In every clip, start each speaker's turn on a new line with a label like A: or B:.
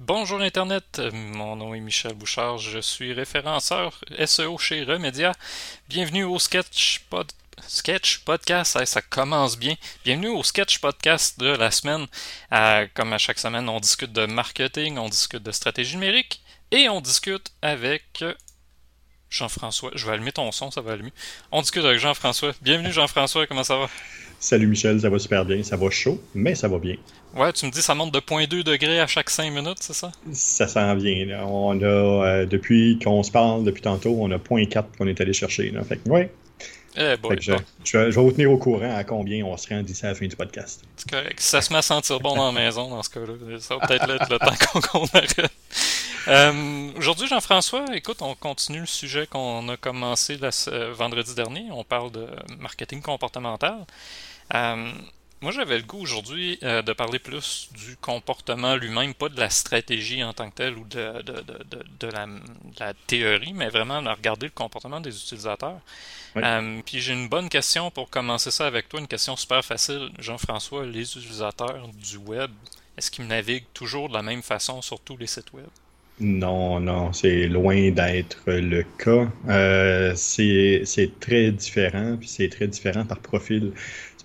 A: Bonjour Internet, mon nom est Michel Bouchard, je suis référenceur SEO chez Remedia. Bienvenue au Sketch, Pod... Sketch Podcast, ça commence bien. Bienvenue au Sketch Podcast de la semaine. Comme à chaque semaine, on discute de marketing, on discute de stratégie numérique et on discute avec Jean-François. Je vais allumer ton son, ça va allumer. On discute avec Jean-François. Bienvenue Jean-François, comment ça va?
B: Salut Michel, ça va super bien. Ça va chaud, mais ça va bien.
A: Ouais, tu me dis ça monte de 0.2 degrés à chaque 5 minutes, c'est ça?
B: Ça s'en vient. On a, euh, depuis qu'on se parle, depuis tantôt, on a 0.4 qu'on est allé chercher. Là. Fait que, ouais.
A: Eh boy,
B: je, je, vais vous tenir au courant à combien on se rend d'ici à la fin du podcast.
A: C'est correct. ça se met à sentir bon dans la maison, dans ce cas-là, ça va peut-être être le temps qu'on arrête. Euh, Aujourd'hui, Jean-François, écoute, on continue le sujet qu'on a commencé la, vendredi dernier. On parle de marketing comportemental. Euh, moi, j'avais le goût aujourd'hui euh, de parler plus du comportement lui-même, pas de la stratégie en tant que telle ou de, de, de, de la, la, théorie, mais vraiment de regarder le comportement des utilisateurs. Euh, puis j'ai une bonne question pour commencer ça avec toi, une question super facile. Jean-François, les utilisateurs du web, est-ce qu'ils naviguent toujours de la même façon sur tous les sites web?
B: Non, non, c'est loin d'être le cas. Euh, c'est très différent, puis c'est très différent par profil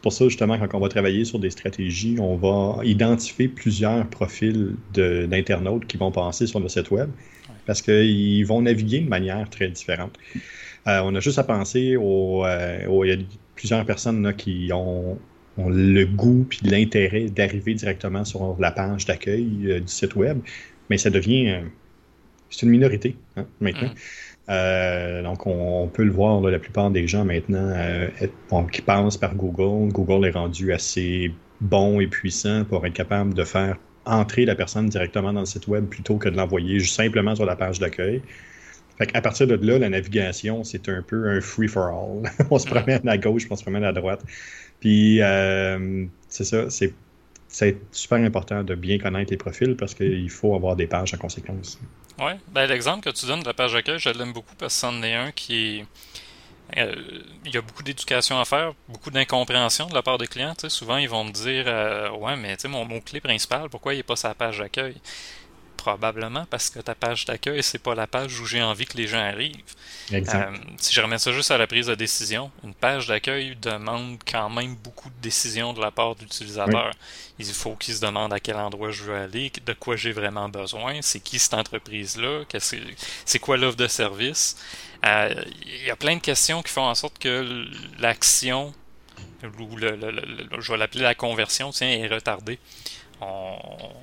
B: pour ça, justement, quand on va travailler sur des stratégies, on va identifier plusieurs profils d'internautes qui vont passer sur le site web parce qu'ils vont naviguer de manière très différente. Euh, on a juste à penser au, euh, il y a plusieurs personnes qui ont, le goût puis l'intérêt d'arriver directement sur la page d'accueil euh, du site web, mais ça devient c'est une minorité hein, maintenant. Mm. Euh, donc, on, peut le voir, la plupart des gens maintenant euh, qui passent par Google, Google est rendu assez bon et puissant pour être capable de faire entrer la personne directement dans le site web plutôt que de l'envoyer simplement sur la page d'accueil. Fait à partir de là, la navigation, c'est un peu un free for all. on se promène à gauche, on se promène à droite. Puis, euh, c'est ça, c'est super important de bien connaître les profils parce qu'il faut avoir des pages en conséquence.
A: Oui, ben, l'exemple que tu donnes de la page d'accueil, je l'aime beaucoup parce que c'en est un qui est. Euh, il y a beaucoup d'éducation à faire, beaucoup d'incompréhension de la part des clients. souvent, ils vont me dire euh, Ouais, mais mon mot-clé principal, pourquoi il n'est pas sa page d'accueil probablement parce que ta page d'accueil, c'est pas la page où j'ai envie que les gens arrivent. Euh, si je remets ça juste à la prise de décision, une page d'accueil demande quand même beaucoup de décisions de la part de l'utilisateur. Il faut qu'il se demande à quel endroit je veux aller, de quoi j'ai vraiment besoin, c'est qui cette entreprise-là, c'est quoi l'offre de service. Euh, il y a plein de questions qui font en sorte que l'action, ou le, je vais l'appeler la conversion, tiens, est retardée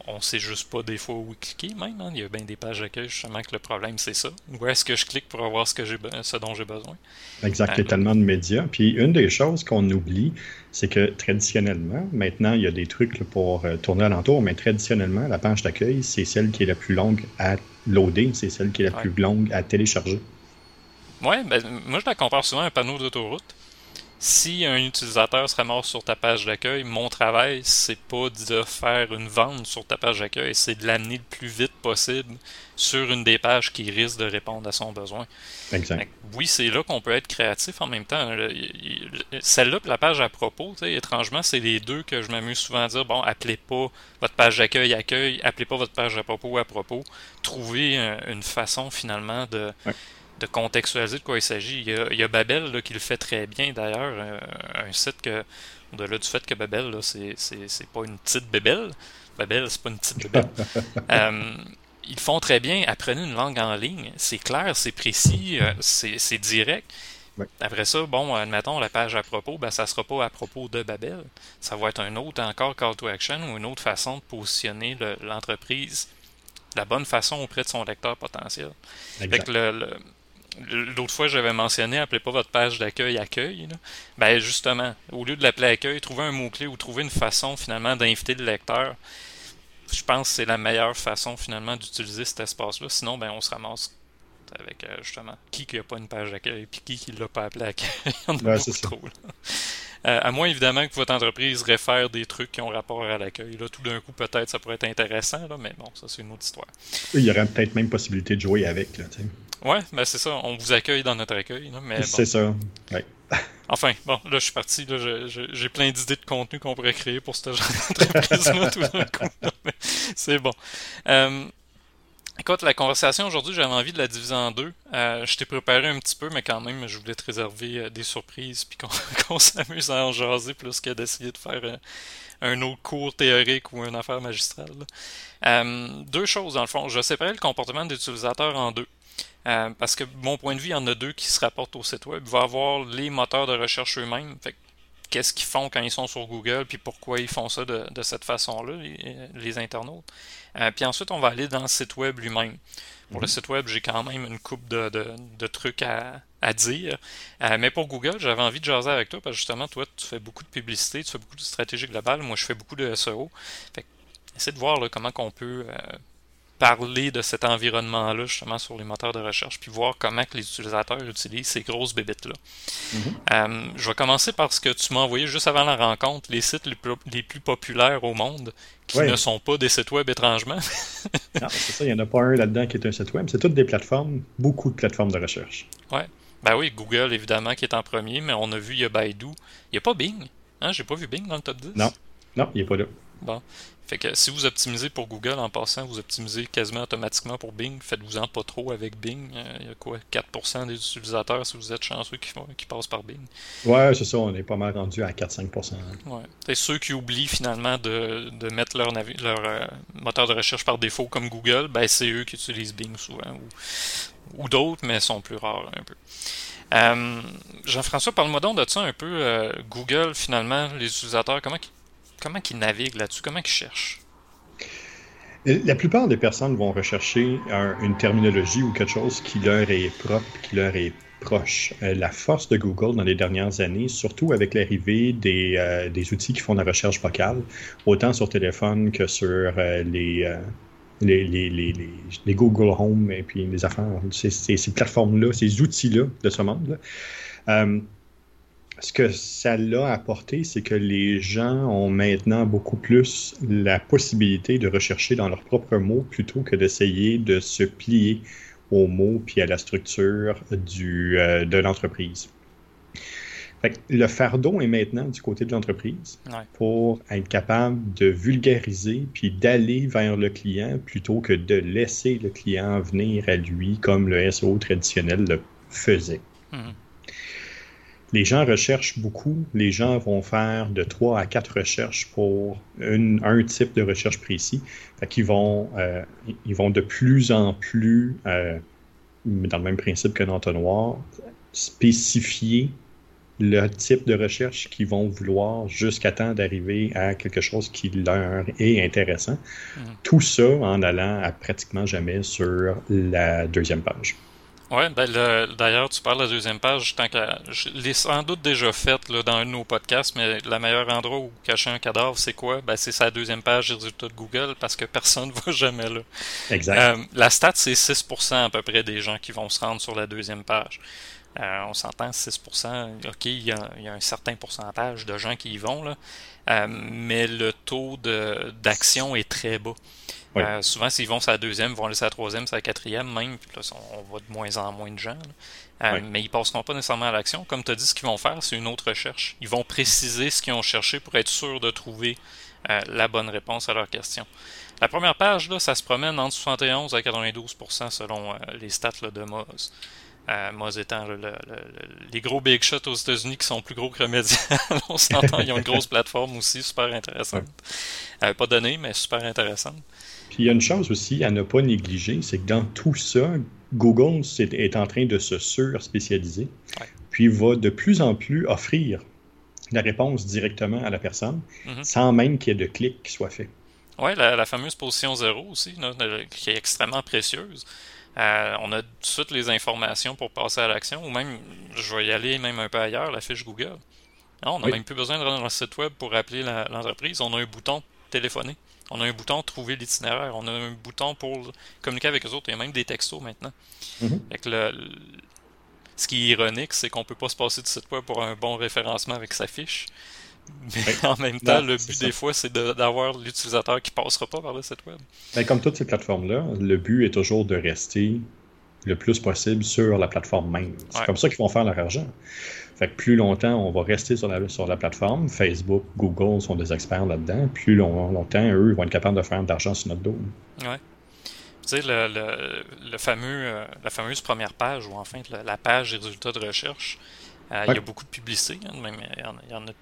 A: on, ne sait juste pas des fois où cliquer même. Hein. Il y a bien des pages d'accueil justement que le problème c'est ça. Où est-ce que je clique pour avoir ce, que j'ai, ce dont j'ai besoin?
B: Exact, il y a euh, tellement de médias. Puis une des choses qu'on oublie, c'est que traditionnellement, maintenant il y a des trucs pour euh, tourner alentour, mais traditionnellement, la page d'accueil, c'est celle qui est la plus longue à loader, c'est celle qui est la plus longue à télécharger.
A: Oui, ben, moi je la compare souvent à un panneau d'autoroute si un utilisateur serait mort sur ta page d'accueil, mon travail, c'est pas de faire une vente sur ta page d'accueil, c'est de l'amener le plus vite possible sur une des pages qui risque de répondre à son besoin.
B: Exact.
A: Oui, c'est là qu'on peut être créatif en même temps. Celle-là, la page à propos, étrangement, c'est les deux que je m'amuse souvent à dire bon, appelez pas votre page d'accueil accueil, appelez pas votre page à propos à propos. Trouvez une façon finalement de de contextualiser de quoi il s'agit. Il, y a Babel qui le fait très bien d'ailleurs, euh, un, site que, au-delà du fait que Babel, c'est, c'est, pas une petite bébelle, Babel, c'est pas une petite bébelle. Euh, ils font très bien, apprenez une langue en ligne, c'est clair, c'est précis, euh, c'est, direct. Après ça, bon, admettons, la page à propos, ben, ça sera pas à propos de Babel. Ça va être un autre encore call to action ou une autre façon de positionner l'entreprise de la bonne façon auprès de son lecteur potentiel. Avec le, L'autre fois, j'avais mentionné, appelez pas votre page d'accueil accueil. Ben justement, au lieu de l'appeler accueil, trouvez un mot-clé ou trouvez une façon finalement d'inviter le lecteur. Je pense que c'est la meilleure façon finalement d'utiliser cet espace-là. Sinon, ben on se ramasse avec euh, justement qui qui n'a pas une page d'accueil puis qui qui l'a pas appelé accueil. On a trop. Euh, à moins évidemment que votre entreprise réfère des trucs qui ont rapport à l'accueil. Là, tout d'un coup, peut-être ça pourrait être intéressant, là, mais bon, ça c'est une autre histoire.
B: Il y aurait peut-être même possibilité de jouer avec. Là,
A: ouais, ben c'est ça. On vous accueille dans notre accueil. Là, mais
B: C'est ça. Ouais.
A: Enfin, bon, là, je suis parti. j'ai plein d'idées de contenu qu'on pourrait créer pour ce genre d'entreprise-là tout d'un coup. C'est bon. Euh, Écoute, la conversation aujourd'hui, j'avais envie de la diviser en deux. Euh, je t'ai préparé un petit peu, mais quand même, je voulais te réserver euh, des surprises puis qu'on s'amuse à en jaser plus que d'essayer de faire euh, un autre cours théorique ou une affaire magistrale. deux choses, dans le fond. Je séparais le comportement des utilisateurs en deux. Parce que mon point de vue, il y en a deux qui se rapportent au site web. Il va avoir les moteurs de recherche eux-mêmes. qu'est-ce qu'ils font quand ils sont sur Google, puis pourquoi ils font ça de, de cette façon-là, les, les, internautes. Euh, puis ensuite, on va aller dans le site web lui-même. Pour le mhm. site web, j'ai quand même une coupe de, de, trucs à, à dire. Euh, mais pour Google, j'avais envie de jaser avec toi parce que justement, toi, tu fais beaucoup de publicité, tu fais beaucoup de stratégie globale. Moi, je fais beaucoup de SEO. Fait essaie de voir là, comment on peut euh, parler de cet environnement-là, justement, sur les moteurs de recherche, puis voir comment que les utilisateurs utilisent ces grosses bébites-là. Mhm. Euh, je vais commencer par ce que tu m'as envoyé juste avant la rencontre, les sites les plus, populaires au monde, qui ne sont pas des sites web étrangement.
B: non, c'est ça, il n'y en a pas un là-dedans qui est un site web, c'est toutes des plateformes, beaucoup de plateformes de recherche.
A: Ouais. Ben oui, Google, évidemment, qui est en premier, mais on a vu, il y a Baidu. Il n'y a pas Bing. Hein? J'ai pas vu Bing dans le top 10.
B: Non, non, il n'est pas là.
A: Bon. Fait que si vous optimisez pour Google en passant, vous optimisez quasiment automatiquement pour Bing. Faites-vous-en pas trop avec Bing. Euh, il y a quoi 4% des utilisateurs, si vous êtes chanceux, qui, qui passent par Bing.
B: Ouais, c'est ça, on est pas mal rendu à 4-5%.
A: Ouais. C'est ceux qui oublient finalement de, mettre leur, leur euh, moteur de recherche par défaut comme Google, ben c'est eux qui utilisent Bing souvent. Ou, d'autres, mais sont plus rares un peu. Euh, Jean-François, parle-moi donc de ça un peu. Google, finalement, les utilisateurs, comment comment ils naviguent là-dessus? Comment ils cherchent?
B: La plupart des personnes vont rechercher une terminologie ou quelque chose qui leur est propre, qui leur est proche. Euh, la force de Google dans les dernières années, surtout avec l'arrivée des, euh, outils qui font la recherche vocale, autant sur téléphone que sur euh, les, Google Home et puis les affaires, ces, ces plateformes-là, ces outils-là de ce monde-là ce que ça l'a apporté, c'est que les gens ont maintenant beaucoup plus la possibilité de rechercher dans leurs propres mots plutôt que d'essayer de se plier aux mots puis à la structure du, euh, de l'entreprise. Le fardeau est maintenant du côté de l'entreprise pour être capable de vulgariser puis d'aller vers le client plutôt que de laisser le client venir à lui comme le SEO traditionnel le faisait. Mhm les gens recherchent beaucoup. Les gens vont faire de trois à quatre recherches pour un type de recherche précis. Fait qu'ils vont, euh, ils vont de plus en plus, euh, dans le même principe que l'entonnoir, spécifier le type de recherche qu'ils vont vouloir jusqu'à temps d'arriver à quelque chose qui leur est intéressant. Mm-hmm. Tout ça en allant à pratiquement jamais sur la deuxième page.
A: Oui, ben d'ailleurs, tu parles de la deuxième page, tant que je l'ai sans doute déjà faite là, dans un de nos podcasts, mais le meilleur endroit où cacher un cadavre, c'est quoi? Ben, c'est sa deuxième page des résultats de Google parce que personne ne va jamais là.
B: Exact.
A: Euh, la stat, c'est 6% à peu près des gens qui vont se rendre sur la deuxième page. Euh, on s'entend 6%, ok, il y, a, il y, a, un certain pourcentage de gens qui y vont, là, euh, mais le taux d'action est très bas. Euh, souvent, s'ils vont sur la deuxième, ils vont laisser la troisième, sur la quatrième même, puis là, on, va de moins en moins de gens. Mais ils passeront pas nécessairement à l'action. Comme tu as dit, ce qu'ils vont faire, c'est une autre recherche. Ils vont préciser ce qu'ils ont cherché pour être sûr de trouver la bonne réponse à leur question. La première page, là, ça se promène entre 71 à 92% selon les stats de Moz. Euh, Moz étant les gros big shots aux États-Unis qui sont plus gros que Remedial. On s'entend, ils ont une grosse plateforme aussi, super intéressante. pas donnée, mais super intéressante.
B: Puis il y a une chose aussi à ne pas négliger, c'est que dans tout ça, Google est, en train de se sur-spécialiser, puis va de plus en plus offrir la réponse directement à la personne, mm-hmm. sans même qu'il y ait de clic qui soit fait.
A: Oui, la, fameuse position zéro aussi, qui est extrêmement précieuse. Euh, on a tout de suite les informations pour passer à l'action, ou même, je vais y aller même un peu ailleurs, la fiche Google. on n'a même plus besoin de rentrer dans le site web pour appeler l'entreprise. On a un bouton téléphoner. On a un bouton trouver l'itinéraire. On a un bouton pour communiquer avec les autres. Il y a même des textos maintenant. Mm-hmm. ce qui est ironique, c'est qu'on peut pas se passer de site web pour un bon référencement avec sa fiche. Mais en même temps, le but des fois, c'est d'avoir l'utilisateur qui passera pas par le site web.
B: Ben, comme toutes ces plateformes-là, le but est toujours de rester le plus possible sur la plateforme même. C'est comme ça qu'ils vont faire leur argent. Fait que plus longtemps on va rester sur la, sur la plateforme, Facebook, Google sont des experts là-dedans, plus longtemps, eux, vont être capables de faire de l'argent sur notre dos.
A: Ouais. sais, le, le, fameux, la fameuse première page, ou enfin la, page des résultats de recherche, il y a beaucoup de publicité, hein, même, il y en a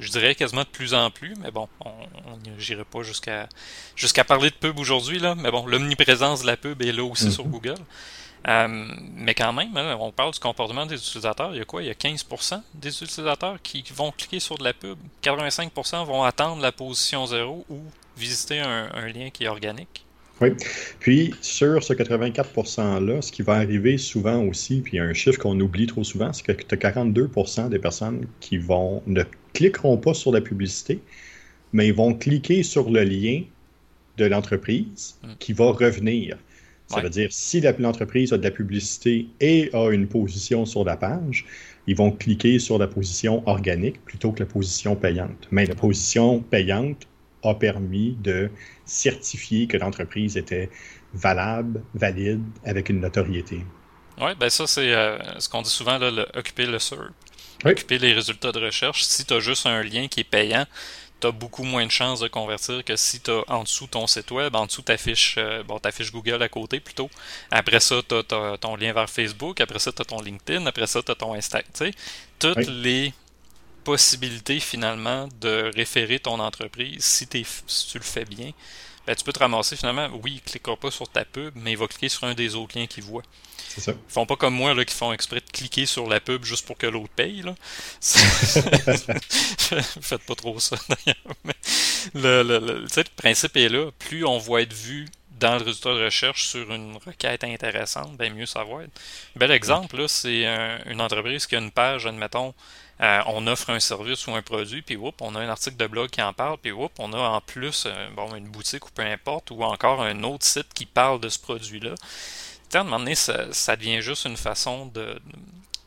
A: je dirais quasiment de plus en plus, mais bon, on n'irait pas jusqu'à jusqu'à parler de pub aujourd'hui, là. Mais bon, l'omniprésence de la pub est là aussi mhm. sur Google. Euh, mais quand même, hein, on parle du comportement des utilisateurs. Il y a quoi? Il y a 15% des utilisateurs qui vont cliquer sur de la pub. 85% vont attendre la position zéro ou visiter un lien qui est organique.
B: Oui. Puis, sur ce 84%-là, ce qui va arriver souvent aussi, puis il y a un chiffre qu'on oublie trop souvent, c'est que tu as 42% des personnes qui vont ne cliqueront pas sur la publicité, mais ils vont cliquer sur le lien de l'entreprise mm. qui va revenir. Ça veut dire, si l'entreprise a de la publicité et a une position sur la page, ils vont cliquer sur la position organique plutôt que la position payante. Mais la position payante a permis de certifier que l'entreprise était valable, valide, avec une notoriété.
A: Oui, ben ça, c'est euh, ce qu'on dit souvent, là, occuper le SERP. Occuper les résultats de recherche. Si tu as juste un lien qui est payant, tu as beaucoup moins de chances de convertir que si tu as en dessous ton site web, en dessous t'affiches euh, bon, Google à côté plutôt. Après ça, tu as, ton lien vers Facebook, après ça, tu as ton LinkedIn, après ça, tu as ton Instagram. Toutes les possibilité finalement de référer ton entreprise si, si tu le fais bien. Ben, tu peux te ramasser finalement, oui, il ne cliquera pas sur ta pub, mais il va cliquer sur un des autres liens qu'il voit.
B: C'est ça.
A: Ils font pas comme moi là, qui font exprès de cliquer sur la pub juste pour que l'autre paye. Là. Faites pas trop ça d'ailleurs. le, le, le, le, principe est là. Plus on va être vu dans le résultat de recherche sur une requête intéressante, bien mieux ça va être. bel exemple, c'est une entreprise qui a une page, admettons, euh, on offre un service ou un produit, puis on a un article de blog qui en parle, puis on a en plus euh, bon, une boutique ou peu importe, ou encore un autre site qui parle de ce produit-là. À un moment donné, ça, ça, devient juste une façon de,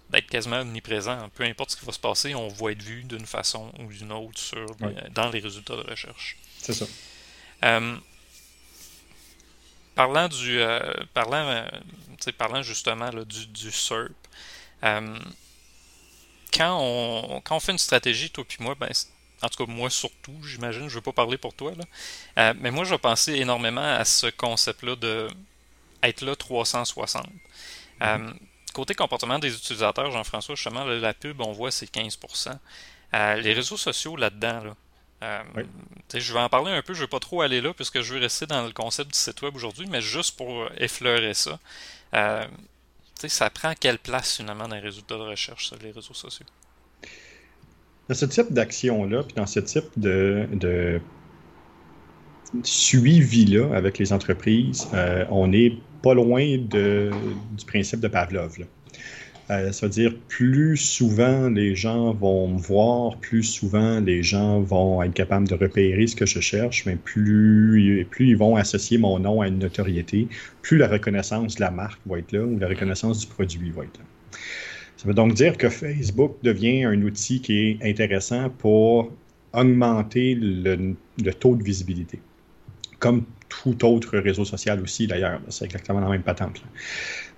A: d'être quasiment omniprésent. Peu importe ce qui va se passer, on va être vu d'une façon ou d'une autre sur, dans les résultats de recherche.
B: C'est ça.
A: Euh, parlant du parlant, parlant justement du, du SERP, quand on, quand on fait une stratégie, toi puis moi, ben, en tout cas moi surtout, j'imagine, je ne veux pas parler pour toi, là, euh, mais moi je penser énormément à ce concept-là de être là 360. Euh, mm-hmm. côté comportement des utilisateurs, Jean-François, justement, la pub, on voit, c'est 15%. Euh, les réseaux sociaux là-dedans, là, Je vais en parler un peu, je ne vais pas trop aller là puisque je veux rester dans le concept du site web aujourd'hui, mais juste pour effleurer ça ça prend quelle place finalement dans les résultats de recherche, sur les réseaux sociaux?
B: Dans ce type d'action-là, puis dans ce type de, suivi-là avec les entreprises, euh, on n'est pas loin du principe de Pavlov. Ça veut dire plus souvent les gens vont me voir, plus souvent les gens vont être capables de repérer ce que je cherche, mais plus, plus ils vont associer mon nom à une notoriété, plus la reconnaissance de la marque va être là ou la reconnaissance du produit va être là. Ça veut donc dire que Facebook devient un outil qui est intéressant pour augmenter le, le taux de visibilité. Comme tout autre réseau social aussi, d'ailleurs. C'est exactement la même patente.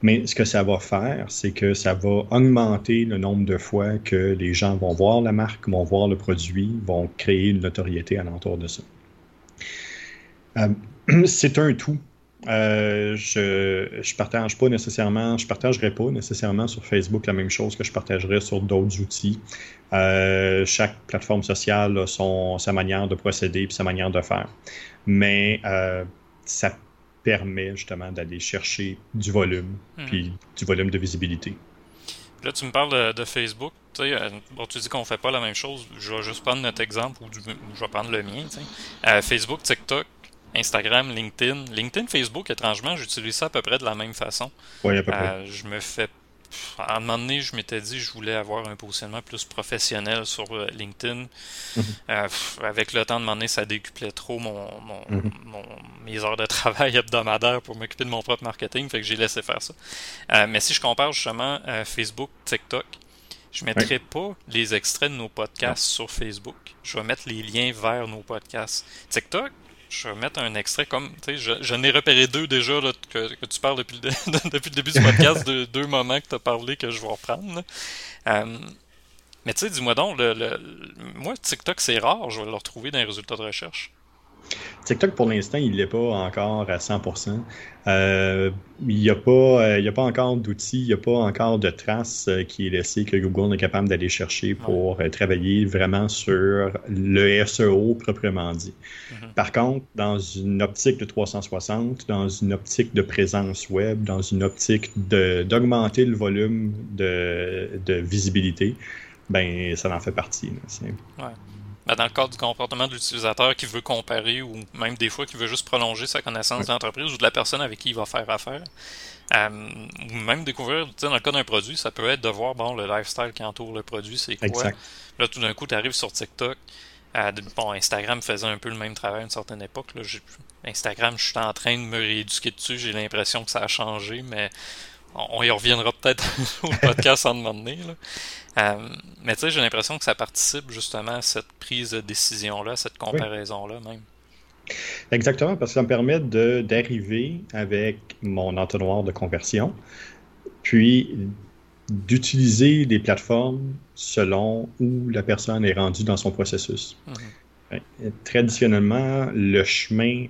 B: Mais ce que ça va faire, c'est que ça va augmenter le nombre de fois que les gens vont voir la marque, vont voir le produit, vont créer une notoriété alentour de ça. Euh, c'est un tout. Euh, je ne partage pas nécessairement, partagerai pas nécessairement sur Facebook la même chose que je partagerais sur d'autres outils. Euh, chaque plateforme sociale a sa manière de procéder et sa manière de faire. Mais ça permet justement d'aller chercher du volume, hmm. puis du volume de visibilité.
A: Là, tu me parles de, Facebook. Tu, sais, euh, bon, tu dis qu'on fait pas la même chose. Je vais juste prendre notre exemple ou je vais prendre le mien. Euh, Facebook, TikTok, Instagram, LinkedIn. LinkedIn, Facebook, étrangement, j'utilise ça à peu près de la même façon.
B: Oui, à peu près.
A: Euh, je me fais à un moment donné, je m'étais dit que je voulais avoir un positionnement plus professionnel sur euh, LinkedIn. Mhm. Euh, avec le temps de moment donné, ça décuplait trop mon, mhm. mon, mes heures de travail hebdomadaires pour m'occuper de mon propre marketing, fait que j'ai laissé faire ça. Euh, mais si je compare justement Facebook, TikTok, je ne mettrai pas les extraits de nos podcasts sur Facebook. Je vais mettre les liens vers nos podcasts. TikTok, je vais mettre un extrait comme, tu sais, je, je n'ai repéré deux déjà là, que, que, tu parles depuis le, depuis le début du podcast, de, deux moments que tu as parlé que je vais reprendre. Euh, mais tu sais, dis-moi donc, le, le, moi, TikTok, c'est rare, je vais le retrouver dans les résultats de recherche.
B: TikTok, pour l'instant, il n'est pas encore à 100%. Euh, il n'y a, pas, euh, a pas encore d'outils, il n'y a pas encore de traces euh, qui est laissé que Google est capable d'aller chercher pour travailler vraiment sur le SEO proprement dit. Mm-hmm. Par contre, dans une optique de 360, dans une optique de présence web, dans une optique d'augmenter le volume de, de visibilité, ben ça en fait partie.
A: ouais. Ben, dans le cadre du comportement de l'utilisateur qui veut comparer ou même des fois qui veut juste prolonger sa connaissance de l'entreprise ou de la personne avec qui il va faire affaire. Euh, ou même découvrir, dans le cas d'un produit, ça peut être de voir bon, le lifestyle qui entoure le produit, c'est quoi. Là, tout d'un coup, tu arrives sur TikTok. Euh, bon, Instagram faisait un peu le même travail à une certaine époque. Là. Instagram, je suis en train de me rééduquer dessus. J'ai l'impression que ça a changé, mais on y reviendra peut-être au podcast en moment donné. Euh, mais tu sais, j'ai l'impression que ça participe justement à cette prise de décision-là, cette comparaison-là même.
B: Exactement, parce que ça me permet d'arriver avec mon entonnoir de conversion, puis d'utiliser des plateformes selon où la personne est rendue dans son processus. Mhm. Traditionnellement, le chemin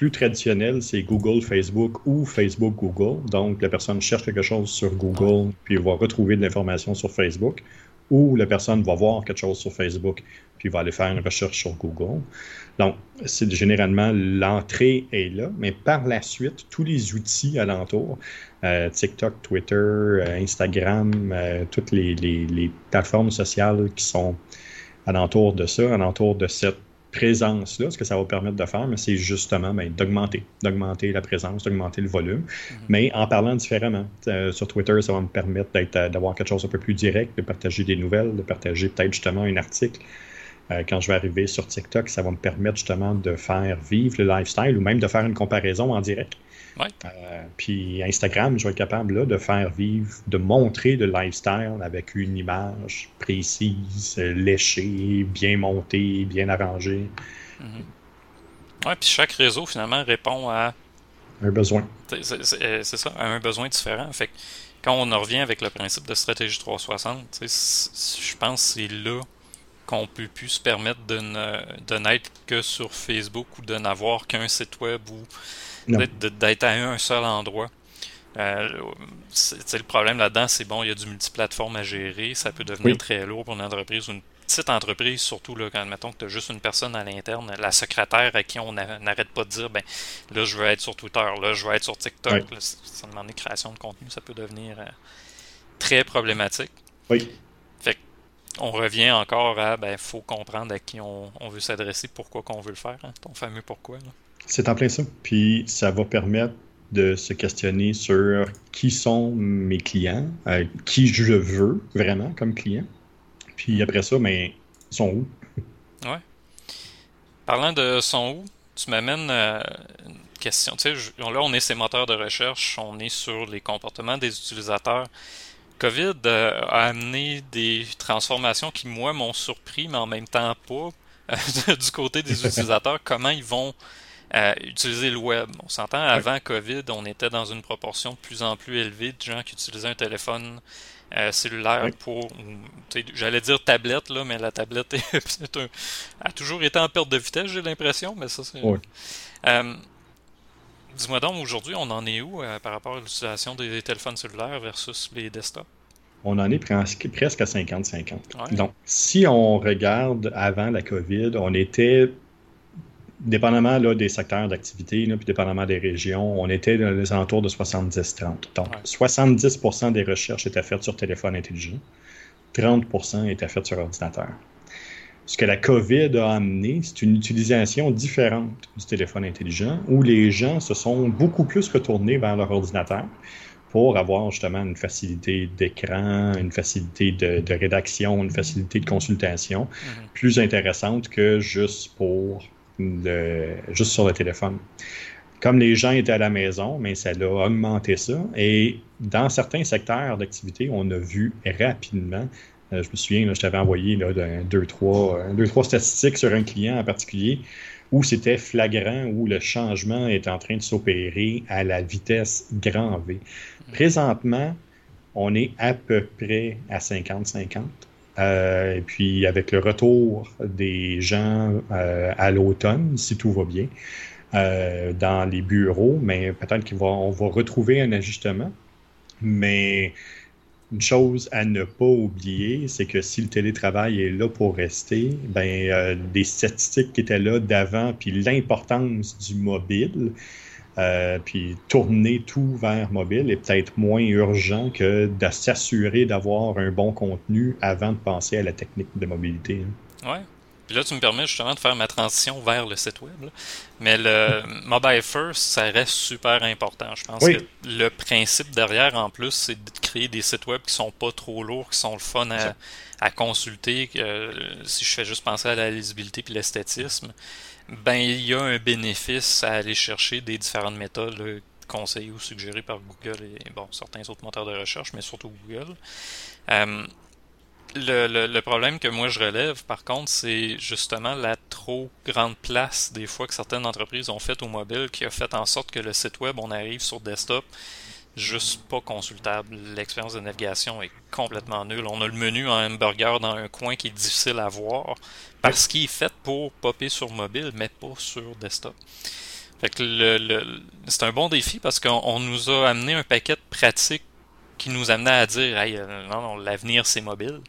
B: plus traditionnel, c'est Google, Facebook ou Facebook, Google. Donc, la personne cherche quelque chose sur Google, puis va retrouver de l'information sur Facebook, ou la personne va voir quelque chose sur Facebook, puis va aller faire une recherche sur Google. Donc, c'est généralement l'entrée est là, mais par la suite, tous les outils alentours, euh, TikTok, Twitter, euh, Instagram, euh, toutes les, les, plateformes sociales qui sont alentour de ça, alentour de cette présence-là, ce que ça va permettre de faire, c'est justement ben, d'augmenter, d'augmenter la présence, d'augmenter le volume, mhm. mais en parlant différemment. Euh, sur Twitter, ça va me permettre euh, d'avoir quelque chose un peu plus direct, de partager des nouvelles, de partager peut-être justement un article. Euh, quand je vais arriver sur TikTok, ça va me permettre justement de faire vivre le lifestyle ou même de faire une comparaison en direct. Euh, puis Instagram, je vais être capable là, de faire vivre, de montrer le lifestyle avec une image précise, léchée, bien montée, bien arrangée.
A: Mhm. Oui, puis chaque réseau finalement répond à
B: un besoin.
A: C'est ça, à un besoin différent. Fait quand on en revient avec le principe de stratégie 360, je pense que c'est là qu'on peut plus se permettre de n'être que sur Facebook ou de n'avoir qu'un site web ou d'être à un seul endroit. Euh, le problème là-dedans, c'est bon, il y a du multiplateforme à gérer, ça peut devenir très lourd pour une entreprise ou une petite entreprise, surtout là, quand mettons que tu as juste une personne à l'interne, la secrétaire à qui on n'arrête pas de dire ben là je veux être sur Twitter, là je veux être sur TikTok, ça demande une création de contenu, ça peut devenir euh, très problématique.
B: Oui.
A: Fait on revient encore à ben faut comprendre à qui on, veut s'adresser, pourquoi qu'on veut le faire, hein, ton fameux pourquoi. Là.
B: C'est en plein ça. Puis ça va permettre de se questionner sur qui sont mes clients, euh, qui je veux vraiment comme client. Puis après ça, mais ben, ils sont où?
A: Ouais. Parlant de sont où, tu m'amènes euh, une question. Tu sais, là, on est ces moteurs de recherche, on est sur les comportements des utilisateurs. COVID euh, a amené des transformations qui, moi, m'ont surpris, mais en même temps pas, du côté des utilisateurs. Comment ils vont utiliser le web. On s'entend, avant COVID, on était dans une proportion de plus en plus élevée de gens qui utilisaient un téléphone euh, cellulaire pour, j'allais dire tablette, là, mais la tablette a toujours été en perte de vitesse, j'ai l'impression, mais ça c'est... Euh, dis-moi donc, aujourd'hui, on en est où euh, par rapport à l'utilisation des téléphones cellulaires versus les desktops?
B: On en est presque, presque à 50-50. Donc, si on regarde avant la COVID, on était dépendamment là, des secteurs d'activité, puis dépendamment des régions, on était dans les alentours de 70-30. Donc, 70% des recherches étaient faites sur téléphone intelligent, 30% étaient faites sur ordinateur. Ce que la COVID a amené, c'est une utilisation différente du téléphone intelligent, où les gens se sont beaucoup plus retournés vers leur ordinateur pour avoir justement une facilité d'écran, une facilité de, rédaction, une facilité de consultation mm-hmm. plus intéressante que juste pour juste sur le téléphone. Comme les gens étaient à la maison, mais ça a augmenté ça. Et dans certains secteurs d'activité, on a vu rapidement euh, je me souviens, je t'avais envoyé là, deux, trois, deux, trois statistiques sur un client en particulier où c'était flagrant, où le changement est en train de s'opérer à la vitesse grand V. Présentement, on est à peu près à 50-50 et puis avec le retour des gens à l'automne, si tout va bien, dans les bureaux, mais peut-être qu'on va, va retrouver un ajustement. Mais une chose à ne pas oublier, c'est que si le télétravail est là pour rester, ben euh, des statistiques qui étaient là d'avant, puis l'importance du mobile, euh, puis tourner tout vers mobile est peut-être moins urgent que de s'assurer d'avoir un bon contenu avant de penser à la technique de mobilité.
A: Hein. Ouais. Puis là, tu me permets justement de faire ma transition vers le site web. Mais le mobile first, ça reste super important. Je pense que le principe derrière, en plus, c'est de créer des sites web qui sont pas trop lourds, qui sont le fun à, consulter. si je fais juste penser à la lisibilité puis l'esthétisme, ben il y a un bénéfice à aller chercher des différentes méthodes conseillées ou suggérées par Google et bon certains autres moteurs de recherche, mais surtout Google. Euh, le, le, problème que moi je relève, par contre, c'est justement la trop grande place des fois que certaines entreprises ont fait au mobile qui a fait en sorte que le site web, on arrive sur desktop, juste pas consultable. L'expérience de navigation est complètement nulle. On a le menu en hamburger dans un coin qui est difficile à voir parce qu'il est fait pour popper sur mobile, mais pas sur desktop. C'est un bon défi parce qu'on nous a amené un paquet de pratiques qui nous amenait à dire euh, non, non, l'avenir c'est mobile.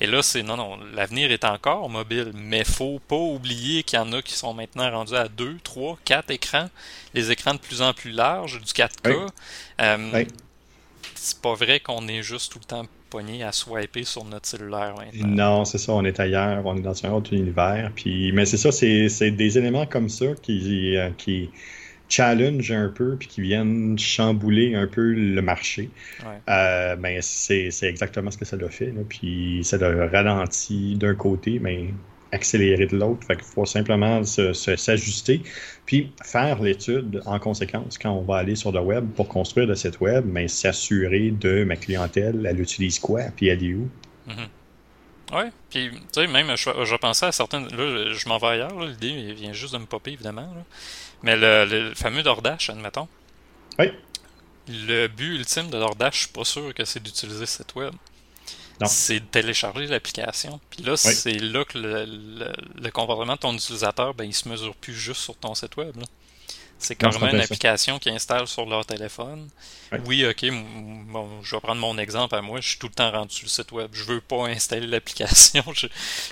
A: Et là, c'est non, non, l'avenir est encore mobile, mais faut pas oublier qu'il y en a qui sont maintenant rendus à 2, 3, 4 écrans, les écrans de plus en plus larges, du 4K. Euh, c'est pas vrai qu'on est juste tout le temps pogné à swiper sur notre cellulaire
B: Non, c'est ça, on est ailleurs, on est dans un autre univers. Puis, mais c'est ça, c'est des éléments comme ça qui, euh, qui, challenge un peu puis qui viennent chambouler un peu le marché, euh, ben c'est, exactement ce que ça a fait. Puis ça a ralenti d'un côté, mais accéléré de l'autre. Fait qu'il faut simplement s'ajuster puis faire l'étude en conséquence quand on va aller sur le web pour construire le site web, mais s'assurer de ma clientèle, elle utilise quoi, puis elle est où.
A: Mm-hmm. Oui, puis tu sais, même je, je, pensais à certaines. Là, je m'en vais ailleurs, l'idée vient juste de me popper, évidemment. Mais le, fameux DoorDash, admettons.
B: Oui.
A: Le but ultime de DoorDash, je suis pas sûr que c'est d'utiliser cette web. C'est de télécharger l'application. Puis là, c'est là que le, comportement de ton utilisateur, ben, il se mesure plus juste sur ton site web. C'est carrément une application qui installe sur leur téléphone. Oui, ok, bon, je vais prendre mon exemple à moi. Je suis tout le temps rendu sur le site web. Je veux pas installer l'application.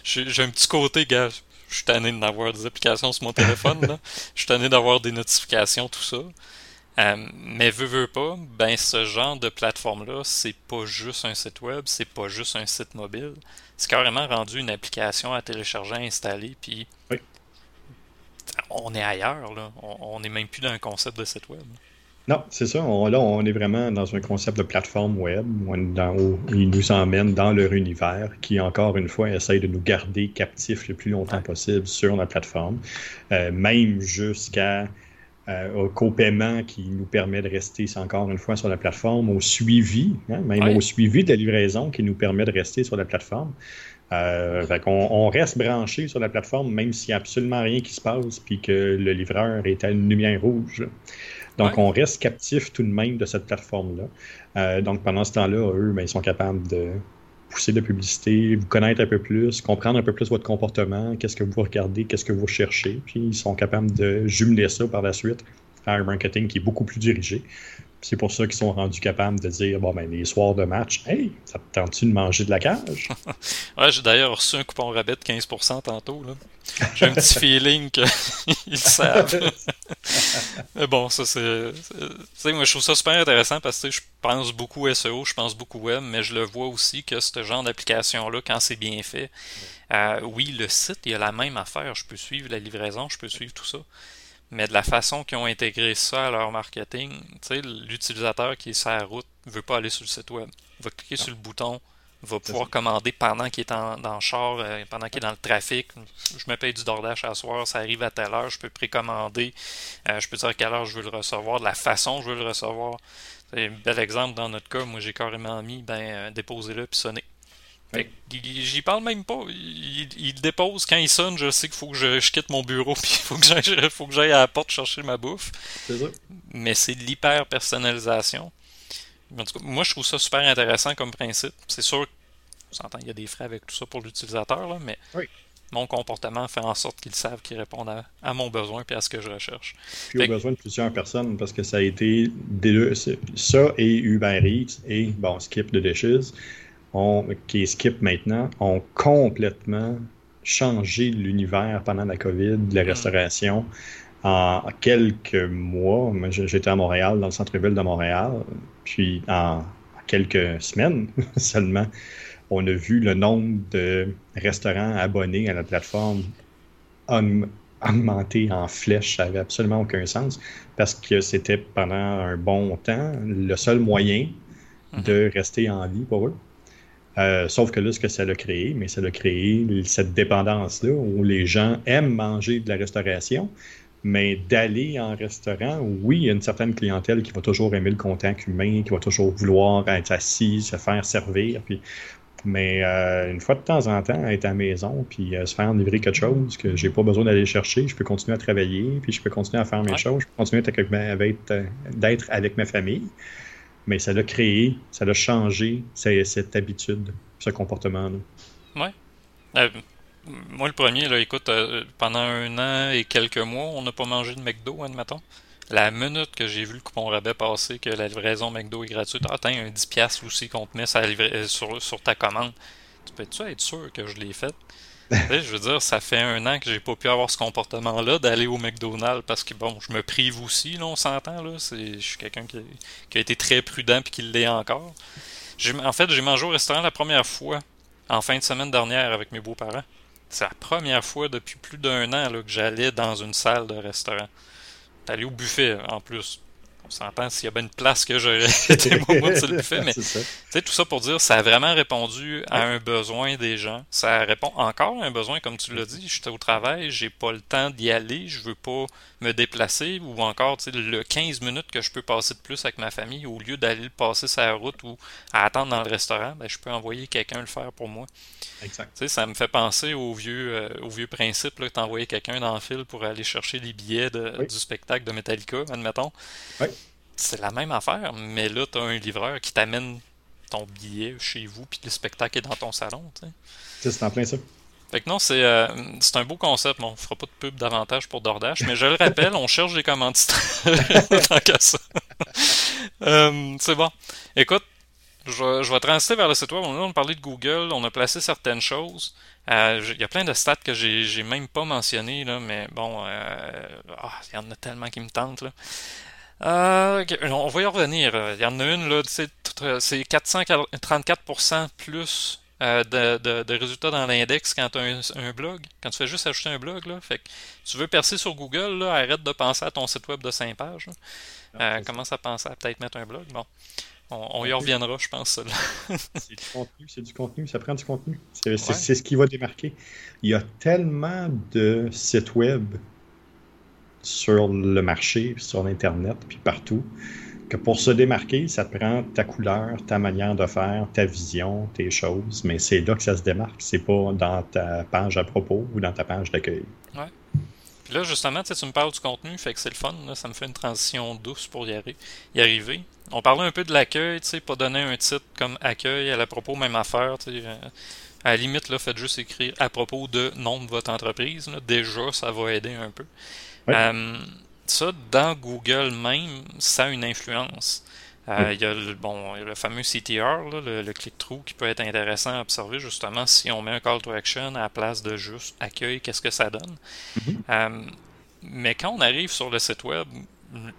A: J'ai un petit côté, gars. Je suis tanné d'avoir des applications sur mon téléphone. là. Je suis tanné d'avoir des notifications, tout ça. Euh, mais veux, veux pas, ben ce genre de plateforme-là, c'est pas juste un site web, c'est pas juste un site mobile. C'est carrément rendu une application à télécharger, à installer, puis on est ailleurs, là. On n'est même plus dans un concept de site web.
B: Non, c'est ça. là, on est vraiment dans un concept de plateforme web où, ils nous emmènent dans leur univers qui, encore une fois, essaye de nous garder captifs le plus longtemps possible sur la plateforme, euh, même jusqu'à euh, au copaiement qui nous permet de rester, encore une fois, sur la plateforme, au suivi, hein, même au suivi de la livraison qui nous permet de rester sur la plateforme. Euh, on, reste branché sur la plateforme même s'il n'y a absolument rien qui se passe puis que le livreur est à une lumière rouge. Donc, on reste captif tout de même de cette plateforme-là. Euh, donc, pendant ce temps-là, eux, ben, ils sont capables de pousser de la publicité, vous connaître un peu plus, comprendre un peu plus votre comportement, qu'est-ce que vous regardez, qu'est-ce que vous cherchez, puis ils sont capables de jumeler ça par la suite, faire un marketing qui est beaucoup plus dirigé. C'est pour ça qu'ils sont rendus capables de dire bon ben les soirs de match, hey, ça te tente-tu de manger de la cage?
A: ouais, j'ai d'ailleurs reçu un coupon rabais de 15% tantôt. J'ai un petit feeling qu'ils savent. Mais bon, ça c'est. Moi je trouve ça super intéressant parce que je pense beaucoup SEO, je pense beaucoup web, mais je le vois aussi que ce genre d'application-là, quand c'est bien fait, euh, oui, le site, il y a la même affaire. Je peux suivre la livraison, je peux suivre tout ça mais de la façon qu'ils ont intégré ça à leur marketing, l'utilisateur qui est sur la route ne veut pas aller sur le site web. Il va cliquer sur le bouton, va pouvoir commander pendant qu'il est dans le char, euh, pendant qu'il est dans le trafic. Je me paye du DoorDash à soir, ça arrive à telle heure, je peux précommander, euh, je peux dire à quelle heure je veux le recevoir, de la façon je veux le recevoir. C'est un bel exemple dans notre cas, moi j'ai carrément mis ben euh, déposez-le puis sonner. J'y parle même pas. Il, dépose quand il sonne. Je sais qu'il faut que je, quitte mon bureau puis il faut que j'aille à la porte chercher ma bouffe. Mais c'est de l'hyper personnalisation. moi, je trouve ça super intéressant comme principe. C'est sûr s'entend, il y a des frais avec tout ça pour l'utilisateur, mais mon comportement fait en sorte qu'ils savent qu'ils répondent à, mon besoin et à ce que je recherche.
B: Puis au besoin de plusieurs personnes, parce que ça a été ça et Uber Eats et bon, Skip the Dishes, qui Skip maintenant, ont complètement changé l'univers pendant la COVID, la mm. restauration. En quelques mois, j'étais à Montréal, dans le centre-ville de Montréal, puis en quelques semaines seulement, on a vu le nombre de restaurants abonnés à la plateforme augmenter en flèche. Ça n'avait absolument aucun sens parce que c'était pendant un bon temps le seul moyen mhm. de rester en vie pour eux. Euh, sauf que là, ce que ça a créé, mais ça a créé cette dépendance-là où les gens aiment manger de la restauration, mais d'aller en restaurant, oui, il y a une certaine clientèle qui va toujours aimer le contact humain, qui va toujours vouloir être assis, se faire servir. Puis mais euh, une fois de temps en temps, être à la maison, puis euh, se faire livrer quelque chose que j'ai pas besoin d'aller chercher, je peux continuer à travailler, puis je peux continuer à faire mes choses, je peux continuer d'être avec ma famille. Mais ça l'a créé, ça l'a changé cette habitude, ce comportement-là.
A: Oui. moi, le premier, là, écoute, pendant un an et quelques mois, on n'a pas mangé de McDo, admettons la minute que j'ai vu le coupon rabais passer, que la livraison McDo est gratuite, atteint un 10$ aussi qu'on te met euh, sur, sur, ta commande. Tu peux-tu être sûr que je l'ai fait? je veux dire, ça fait un an que j'ai pas pu avoir ce comportement-là d'aller au McDonald's parce que bon, je me prive aussi, là, on s'entend, là. Je suis quelqu'un qui, a été très prudent et qui l'est encore. En fait, j'ai mangé au restaurant la première fois en fin de semaine dernière avec mes beaux-parents. C'est la première fois depuis plus d'un an là, que j'allais dans une salle de restaurant. T'allais au buffet en plus. On s'entend s'il y a bien une place que j'aurais été moi sur le buffet, mais tu tout ça pour dire, ça a vraiment répondu à un besoin des gens. Ça répond encore à un besoin, comme tu l'as dit. J'étais au travail, j'ai pas le temps d'y aller, je veux pas me déplacer, ou encore le 15 minutes que je peux passer de plus avec ma famille, au lieu d'aller le passer sur la route ou à attendre dans le restaurant, ben, je peux envoyer quelqu'un le faire pour moi. Exact. ça me fait penser au vieux, euh, au vieux principe t'envoyais quelqu'un dans le fil pour aller chercher les billets du spectacle de Metallica, admettons. C'est la même affaire, mais là, tu as un livreur qui t'amène ton billet chez vous, puis le spectacle est dans ton salon.
B: C'est en plein ça.
A: Fait que non, c'est euh, un beau concept. Bon, on fera pas de pub davantage pour DoorDash, mais je le rappelle, on cherche des commanditaires tant qu'à ça. Euh, c'est bon. Écoute, je, je vais transiter vers le site web. On a parlé de Google, on a placé certaines choses. Euh, il y a plein de stats que j'ai même pas mentionné là, mais bon, euh, ah, il y en a tellement qui me tentent. Là. Euh, on va y revenir. Il y en a une, là, c'est 434% plus de, de, résultats dans l'index quand tu as un, blog. Quand tu fais juste ajouter un blog, là. Fait que tu veux percer sur Google, là, arrête de penser à ton site web de 5 pages. Ah, commence à penser à peut-être mettre un blog. Bon. On, y reviendra, je pense.
B: c'est du contenu, c'est du contenu, ça prend du contenu. C'est ce qui va démarquer. Il y a tellement de sites web sur le marché, sur Internet, puis partout, que pour se démarquer, ça te prend ta couleur, ta manière de faire, ta vision, tes choses, mais c'est là que ça se démarque. C'est pas dans ta page à propos ou dans ta page d'accueil.
A: Ouais. Puis là, justement, tu me parles du contenu, fait que c'est le fun. ça me fait une transition douce pour y, arriver. On parlait un peu de l'accueil, tu sais, pas donner un titre comme accueil à la propos, même affaire. Tu sais, euh, à la limite, là, faites juste écrire à propos de nom de votre entreprise. Déjà, ça va aider un peu. Euh, ça, dans Google même, ça a une influence. Euh, il y a le, bon, le fameux CTR, le, click-through, qui peut être intéressant à observer justement si on met un call to action à la place de juste accueil, qu'est-ce que ça donne? Mm-hmm. Euh, mais quand on arrive sur le site web,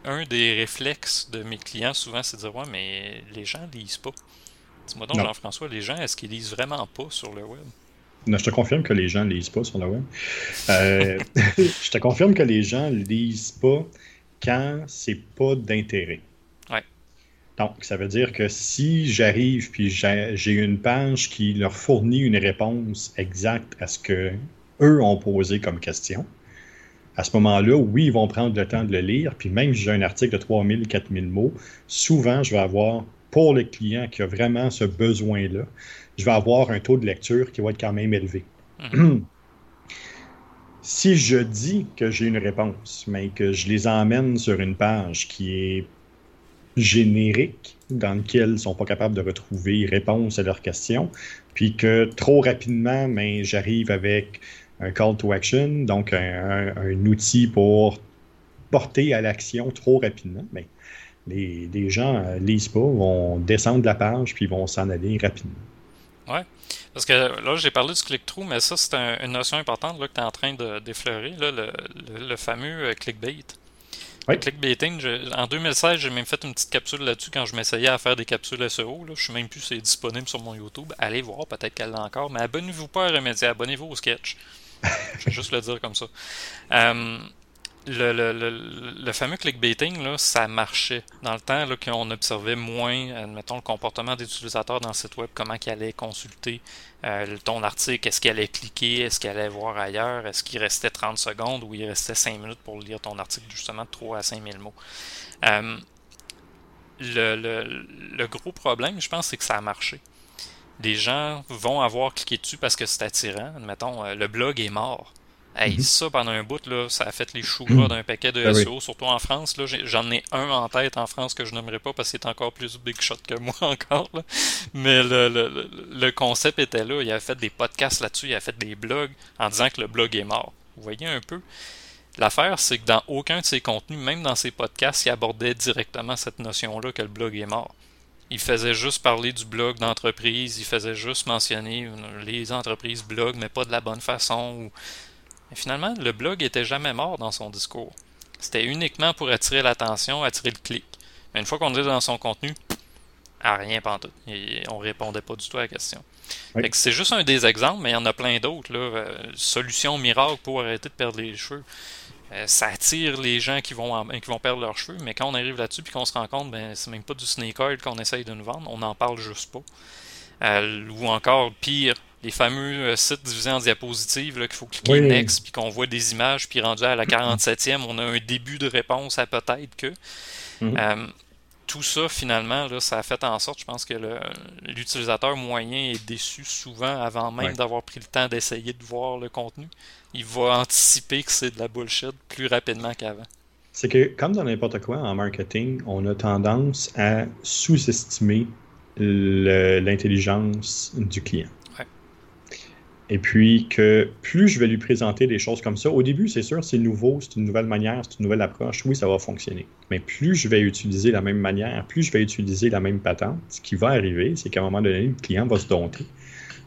A: un des réflexes de mes clients souvent, c'est de dire Ouais, mais les gens lisent pas. Dis-moi donc, Jean-François, les gens, est-ce qu'ils lisent vraiment pas sur le web?
B: Non, je te confirme que les gens ne lisent pas sur le web. Euh, je te confirme que les gens ne lisent pas quand c'est pas d'intérêt. Donc, ça veut dire que si j'arrive puis j'ai une page qui leur fournit une réponse exacte à ce que eux ont posé comme question, à ce moment-là, oui, ils vont prendre le temps de le lire. Puis même si j'ai un article de 3000, 4000 mots, souvent, je vais avoir, pour le client qui a vraiment ce besoin-là, je vais avoir un taux de lecture qui va être quand même élevé. Mhm. si je dis que j'ai une réponse, mais que je les emmène sur une page qui est générique dans lequel ils ne sont pas capables de retrouver réponse à leurs questions, puis que trop rapidement, mais j'arrive avec un call to action, donc un, outil pour porter à l'action trop rapidement. Mais ben, les, les, gens ne lisent pas, vont descendre la page, puis vont s'en aller rapidement.
A: Ouais. Parce que là, j'ai parlé du click-through, mais ça, c'est une notion importante là, que tu es en train de d'effleurer, le, le, fameux euh, clickbait. Oui. clickbaiting, en 2016, j'ai même fait une petite capsule là-dessus quand je m'essayais à faire des capsules SEO. Là. Je suis même plus c'est disponible sur mon YouTube. Allez voir, peut-être qu'elle l'a encore. Mais abonnez-vous pas à Remédia, abonnez-vous au sketch. je vais juste le dire comme ça. Euh, le, fameux clickbaiting, là, ça marchait. Dans le temps là, qu'on observait moins, admettons, le comportement des utilisateurs dans le site web, comment ils allaient consulter euh, ton article, est-ce qu'ils allaient cliquer, est-ce qu'ils allaient voir ailleurs, est-ce qu'il restait 30 secondes ou il restait 5 minutes pour lire ton article, justement, de 3 à 5 000 mots. Euh, le, gros problème, je pense, c'est que ça a marché. Les gens vont avoir cliqué dessus parce que c'est attirant. Admettons, euh, le blog est mort. Hey, mhm. ça, pendant un bout, là, ça a fait les choux gras d'un paquet de ben SEO, surtout en France. Là, j'en ai un en tête en France que je n'aimerais pas parce qu'il est encore plus big shot que moi encore. Là. Mais le, le, le, concept était là. Il a fait des podcasts là-dessus, il a fait des blogs en disant que le blog est mort. Vous voyez un peu? L'affaire, c'est que dans aucun de ses contenus, même dans ses podcasts, il abordait directement cette notion-là que le blog est mort. Il faisait juste parler du blog d'entreprise, il faisait juste mentionner les entreprises blog, mais pas de la bonne façon. Ou mais finalement, le blog était jamais mort dans son discours. C'était uniquement pour attirer l'attention, attirer le clic. Mais une fois qu'on est dans son contenu, à rien pantoute. Et on répondait pas du tout à la question. C'est juste un des exemples, mais il y en a plein d'autres. Euh, solution miracle pour arrêter de perdre les cheveux. Euh, ça attire les gens qui vont, qui vont perdre leurs cheveux, mais quand on arrive là-dessus et qu'on se rend compte, ben, c'est même pas du snake oil qu'on essaye de nous vendre, on n'en parle juste pas. Euh, ou encore, pire, les fameux euh, sites divisés en diapositives, qu'il faut cliquer next, puis qu'on voit des images, puis rendu à la 47e, on a un début de réponse à peut-être que. Mhm. Euh, tout ça, finalement, là, ça a fait en sorte, je pense que l'utilisateur moyen est déçu souvent avant même d'avoir pris le temps d'essayer de voir le contenu. Il va anticiper que c'est de la bullshit plus rapidement qu'avant.
B: C'est que, comme dans n'importe quoi en marketing, on a tendance à sous-estimer l'intelligence du client. Et puis que plus je vais lui présenter des choses comme ça, au début, c'est sûr, c'est nouveau, c'est une nouvelle manière, c'est une nouvelle approche, oui, ça va fonctionner. Mais plus je vais utiliser la même manière, plus je vais utiliser la même patente, ce qui va arriver, c'est qu'à un moment donné, le client va se dompter.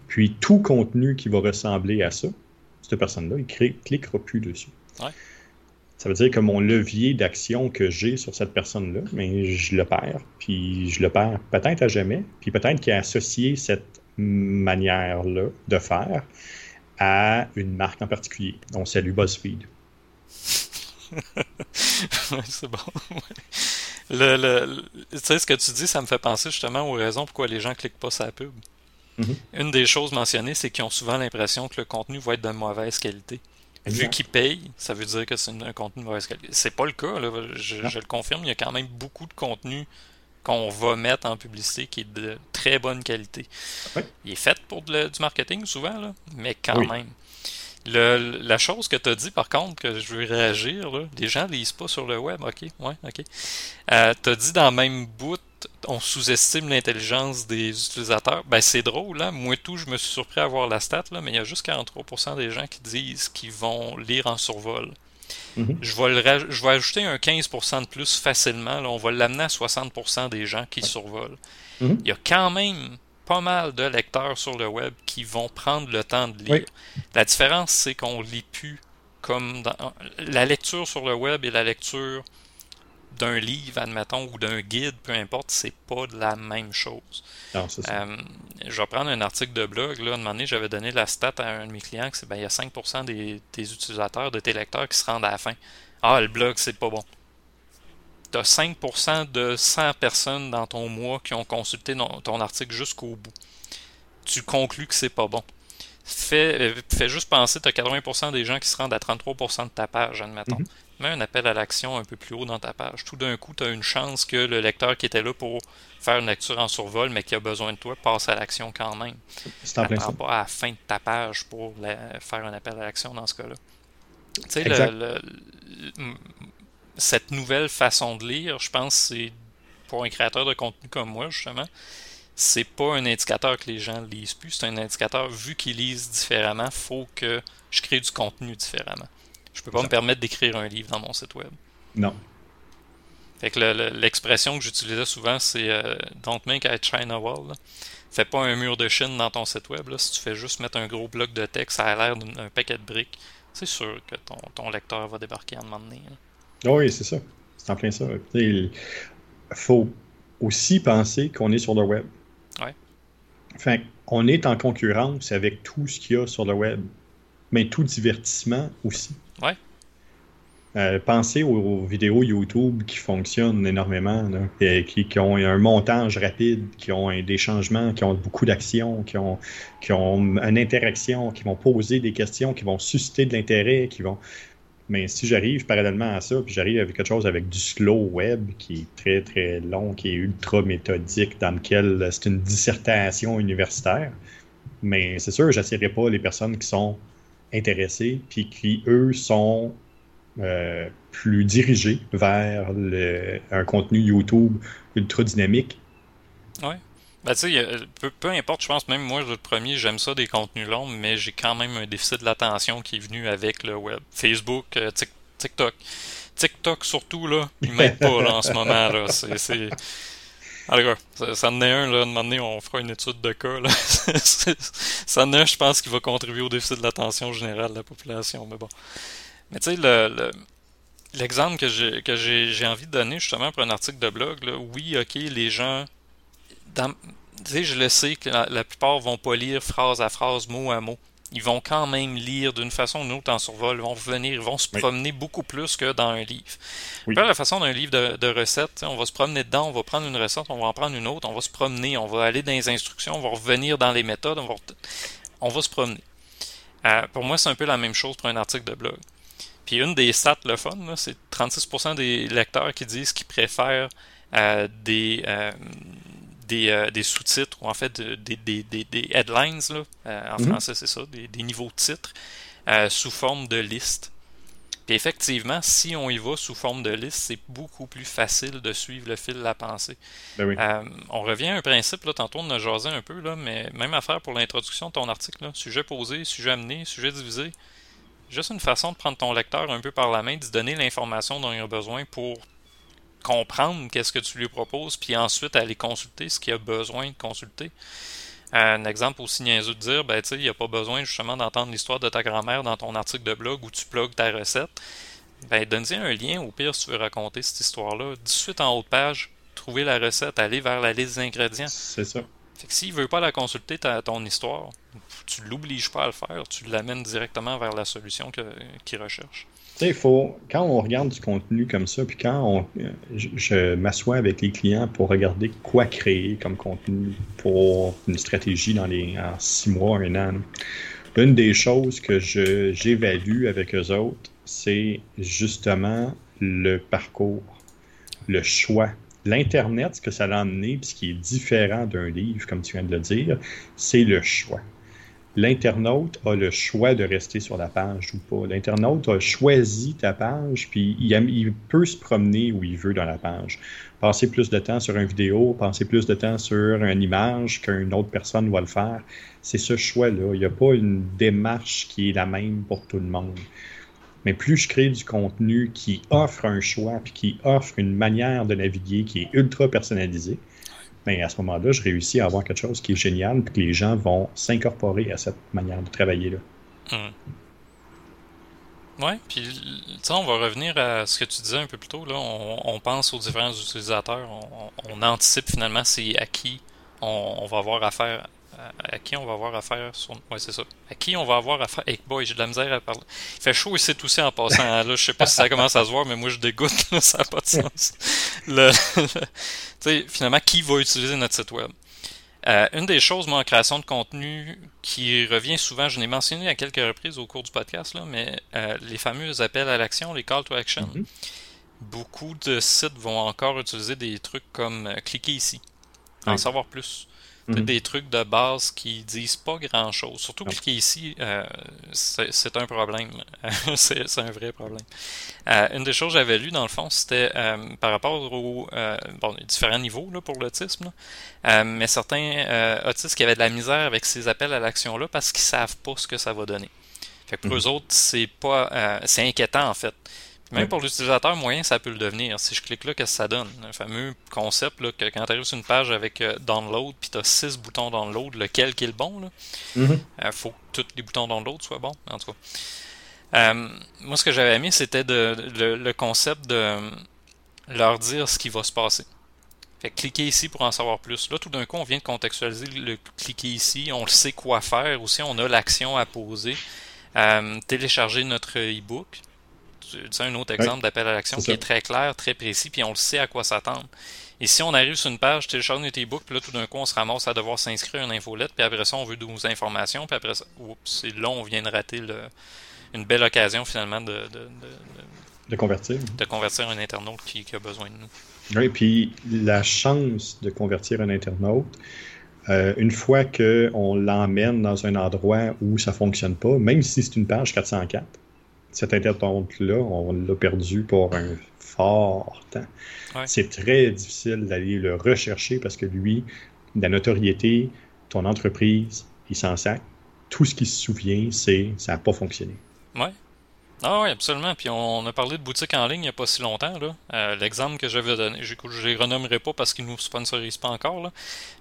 B: Puis tout contenu qui va ressembler à ça, cette personne-là, il ne cliquera plus dessus. Ça veut dire que mon levier d'action que j'ai sur cette personne-là, mais je le perds. Puis je le perds peut-être à jamais. Puis peut-être qu'il a associé cette manière-là de faire à une marque en particulier. Donc, salut BuzzFeed.
A: c'est bon. Le, tu sais, ce que tu dis, ça me fait penser justement aux raisons pourquoi les gens cliquent pas sur la pub. Mm-hmm. Une des choses mentionnées, c'est qu'ils ont souvent l'impression que le contenu va être de mauvaise qualité. Vu qu'ils payent, ça veut dire que c'est un contenu de mauvaise qualité. C'est pas le cas, Je, je, le confirme, il y a quand même beaucoup de contenu qu'on va mettre en publicité qui est de très bonne qualité. Il est fait pour du marketing souvent, mais quand même. la chose que tu as dit, par contre, que je veux réagir, les gens ne lisent pas sur le web, ok, ouais, ok. Euh, tu as dit dans le même bout, on sous-estime l'intelligence des utilisateurs. Ben, c'est drôle, hein? Moi, tout, je me suis surpris à voir la stat, là, mais il y a juste 43% des gens qui disent qu'ils vont lire en survol. Mhm. je, vais je vais ajouter un 15% de plus facilement. On va l'amener à 60% des gens qui survolent. Mhm. Il y a quand même pas mal de lecteurs sur le web qui vont prendre le temps de lire. La différence, c'est qu'on lit plus comme dans... la lecture sur le web et la lecture d'un livre, admettons, ou d'un guide, peu importe, c'est pas de la même chose. Euh, je vais prendre un article de blog. Là, un moment donné, j'avais donné la stat à un de mes clients que c'est ben, il y a 5% des, utilisateurs, de tes lecteurs qui se rendent à la fin. Ah, le blog, c'est pas bon. Tu as 5% de 100 personnes dans ton mois qui ont consulté ton article jusqu'au bout. Tu conclus que c'est pas bon. Fais, euh, juste penser, tu as 80% des gens qui se rendent à 33% de ta page, admettons. Mhm mets un appel à l'action un peu plus haut dans ta page. Tout d'un coup, tu as une chance que le lecteur qui était là pour faire une lecture en survol, mais qui a besoin de toi, passe à l'action quand même. C'est pas à la fin de ta page pour faire un appel à l'action dans ce cas-là. Tu sais, cette nouvelle façon de lire, je pense c'est pour un créateur de contenu comme moi, justement, c'est pas un indicateur que les gens lisent plus, c'est un indicateur, vu qu'ils lisent différemment, faut que je crée du contenu différemment. Je peux pas me permettre d'écrire un livre dans mon site web.
B: Non.
A: Fait que l'expression que j'utilisais souvent, c'est euh, Don't make a China wall. Fais pas un mur de Chine dans ton site web. Si tu fais juste mettre un gros bloc de texte, ça a l'air d'un paquet de briques. C'est sûr que ton, ton, lecteur va débarquer à un moment donné.
B: Oui, c'est ça. C'est en plein ça. Il faut aussi penser qu'on est sur le web.
A: Ouais.
B: Enfin, on est en concurrence avec tout ce qu'il y a sur le web. Mais tout divertissement aussi.
A: Ouais.
B: Euh, pensez aux, vidéos YouTube qui fonctionnent énormément, qui, qui, ont un montage rapide, qui ont des changements, qui ont beaucoup d'actions, qui ont, une interaction, qui vont poser des questions, qui vont susciter de l'intérêt. Mais si j'arrive parallèlement à ça, puis j'arrive avec quelque chose avec du slow web qui est très très long, qui est ultra méthodique, dans lequel c'est une dissertation universitaire, mais c'est sûr, j'attirerai pas les personnes qui sont intéressées, puis qui eux sont euh, plus dirigé vers un contenu YouTube ultra dynamique.
A: Oui. Ben, sais, peu, importe, je pense, même moi, le premier, j'aime ça des contenus longs, mais j'ai quand même un déficit de l'attention qui est venu avec le web. Facebook, euh, TikTok. TikTok, surtout, là, il m'aide pas là, en ce moment. là. C'est. Alors, ça, ça en est un, là, donné, on fera une étude de cas. Là. ça en est un, je pense, qui va contribuer au déficit de l'attention générale de la population. Mais bon. Mais tu sais, le, l'exemple que j'ai, que j'ai, envie de donner justement pour un article de blog, là, oui, ok, les gens. tu sais, je le sais que la, plupart vont pas lire phrase à phrase, mot à mot. Ils vont quand même lire d'une façon ou d'une autre en survol. Ils vont venir, ils vont se promener beaucoup plus que dans un livre. Oui. la façon d'un livre de, de recettes, on va se promener dedans, on va prendre une recette, on va en prendre une autre, on va se promener, on va aller dans les instructions, on va revenir dans les méthodes, on va, on va se promener. Euh, pour moi, c'est un peu la même chose pour un article de blog. Puis une des stats, le fun, c'est 36% des lecteurs qui disent qu'ils préfèrent euh, des, euh, euh, des, sous-titres, ou en fait des, des, des, headlines, là, en mhm. français c'est ça, des, niveaux de titres, sous forme de liste. Puis effectivement, si on y va sous forme de liste, c'est beaucoup plus facile de suivre le fil de la pensée.
B: Ben
A: on revient à un principe, là, tantôt on a jasé un peu, là, mais même affaire pour l'introduction de ton article, là, sujet posé, sujet amené, sujet divisé juste une façon de prendre ton lecteur un peu par la main, de donner l'information dont il a besoin pour comprendre qu'est-ce que tu lui proposes, puis ensuite aller consulter ce qu'il a besoin de consulter. Un exemple aussi niaiseux de dire, ben tu sais, il n'y a pas besoin justement d'entendre l'histoire de ta grand-mère dans ton article de blog où tu plugues ta recette. Ben donne-y un lien au pire si tu veux raconter cette histoire-là. 18 en haut de page, trouver la recette, aller vers la liste d'ingrédients.
B: C'est ça.
A: Fait que s'il veut pas la consulter, ta, ton histoire, tu l'obliges pas à le faire, tu l'amènes directement vers la solution qu'il recherche.
B: Il faut, quand on regarde du contenu comme ça, puis quand on, je, m'assois avec les clients pour regarder quoi créer comme contenu pour une stratégie dans les en six mois, un an, une des choses que j'évalue avec eux autres, c'est justement le parcours, le choix L'Internet, ce que ça a amené, puis ce qui est différent d'un livre, comme tu viens de le dire, c'est le choix. L'internaute a le choix de rester sur la page ou pas. L'internaute a choisi ta page, puis il, peut se promener où il veut dans la page. Passer plus de temps sur une vidéo, passer plus de temps sur une image qu'une autre personne va le faire. C'est ce choix-là. Il n'y a pas une démarche qui est la même pour tout le monde. Mais plus je crée du contenu qui offre un choix, puis qui offre une manière de naviguer qui est ultra personnalisée, bien à ce moment-là, je réussis à avoir quelque chose qui est génial, puis que les gens vont s'incorporer à cette manière de travailler-là.
A: Oui, puis on va revenir à ce que tu disais un peu plus tôt. Là. On, pense aux différents utilisateurs, on, anticipe finalement c'est à qui on, va avoir affaire à, qui on va avoir affaire sur. Ouais, c'est ça. À qui on va avoir affaire? Hey boy, j'ai de la misère à parler. Il fait chaud ici tout en passant. Là, je sais pas si ça commence à se voir, mais moi je dégoûte, ça n'a pas de sens. Le, sais, finalement, qui va utiliser notre site web? Euh, une des choses, moi, en création de contenu, qui revient souvent, je l'ai mentionné à quelques reprises au cours du podcast, là, mais euh, les fameux appels à l'action, les call to action. Mm-hmm. Beaucoup de sites vont encore utiliser des trucs comme euh, cliquer ici, en savoir plus Mhm. Des trucs de base qui disent pas grand chose. Surtout cliquer ici, euh, c'est un problème. c'est un vrai problème. Euh, une des choses que j'avais lues, dans le fond, c'était euh, par rapport aux bon, différents niveaux là, pour l'autisme. mais certains autistes qui avaient de la misère avec ces appels à l'action-là parce qu'ils savent pas ce que ça va donner. Fait que pour mhm. eux autres, c'est pas c'est inquiétant en fait. Même pour l'utilisateur moyen, ça peut le devenir. Si je clique là, qu'est-ce que ça donne? Un fameux concept là, que quand tu arrives sur une page avec euh, download, puis tu as six boutons download, lequel qui est le bon? Il mm-hmm. euh, faut que tous les boutons download soient bons, en tout cas. Euh, moi, ce que j'avais mis, c'était de, le, concept de leur dire ce qui va se passer. Fait cliquez ici pour en savoir plus. Là, tout d'un coup, on vient de contextualiser le cliquer ici, on sait quoi faire. Aussi, on a l'action à poser. télécharger notre e-book c'est un autre exemple d'appel à l'action qui est très clair, très précis, puis on le sait à quoi s'attendre. Et si on arrive sur une page, télécharge notre e-book, puis là, tout d'un coup, on se ramasse à devoir s'inscrire à une infolette, puis après ça, on veut nos informations, puis après ça, oups, c'est là, on vient de rater une belle occasion, finalement, de,
B: de, convertir.
A: De convertir un internaute qui, a besoin de nous.
B: Oui, puis la chance de convertir un internaute, euh, une fois qu'on l'emmène dans un endroit où ça ne fonctionne pas, même si c'est une page 404, cet internaute-là, on l'a perdu pour un fort temps. C'est très difficile d'aller le rechercher parce que lui, la notoriété, ton entreprise, il s'en sac. Tout ce qu'il se souvient, c'est ça n'a pas fonctionné.
A: Oui. Ah oui, absolument. Puis on a parlé de boutique en ligne il n'y a pas si longtemps. Euh, l'exemple que j'avais donné, je ne les renommerai pas parce qu'ils ne nous sponsorisent pas encore, là.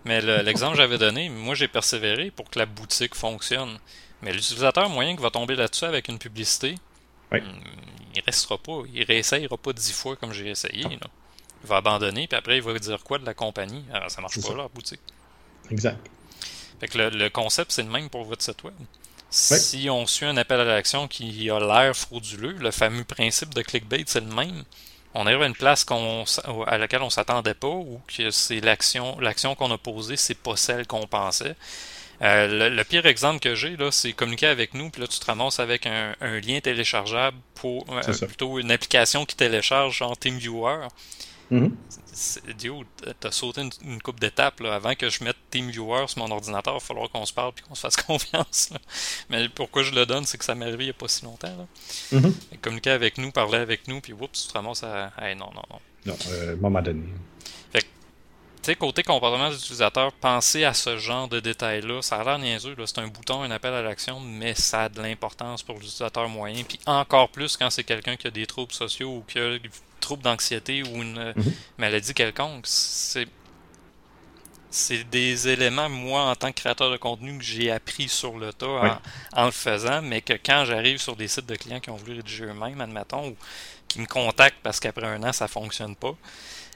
A: mais l'exemple que j'avais donné, moi j'ai persévéré pour que la boutique fonctionne. Mais l'utilisateur moyen qui va tomber là-dessus avec une publicité,
B: oui.
A: Il restera pas, il réessayera pas dix fois comme j'ai essayé. Il va abandonner, puis après, il va dire quoi de la compagnie? Alors, ah, Ça marche pas, la boutique.
B: Exact.
A: Fait que le, concept, c'est le même pour votre site web. Si on suit un appel à l'action qui a l'air frauduleux, le fameux principe de clickbait, c'est le même. On arrive à une place à laquelle on s'attendait pas ou que c'est l'action l'action qu'on a posée, c'est pas celle qu'on pensait. Euh, le, pire exemple que j'ai, là, c'est communiquer avec nous, puis là, tu te ramasses avec un, lien téléchargeable pour euh, plutôt une application qui télécharge en TeamViewer. Mm -hmm. t'as sauté une, coupe d'étapes avant que je mette TeamViewer sur mon ordinateur. Il va falloir qu'on se parle et qu'on se fasse confiance. Mais pourquoi je le donne, c'est que ça m'est arrivé il n'y a pas si longtemps. Là. Mm-hmm. Communiquer avec nous, parler avec nous, puis oups, tu te ramasses à. non, non, non.
B: Non, euh, moment donné
A: côté comportement d'utilisateur, penser à ce genre de détails-là, ça a l'air niaiseux, c'est un bouton, un appel à l'action, mais ça a de l'importance pour l'utilisateur moyen, puis encore plus quand c'est quelqu'un qui a des troubles sociaux ou qui a des troubles d'anxiété ou une mhm. maladie quelconque. C'est c'est des éléments, moi, en tant que créateur de contenu, que j'ai appris sur le tas en, le faisant, mais que quand j'arrive sur des sites de clients qui ont voulu rédiger eux-mêmes, admettons, ou qui me contactent parce qu'après un an, ça fonctionne pas,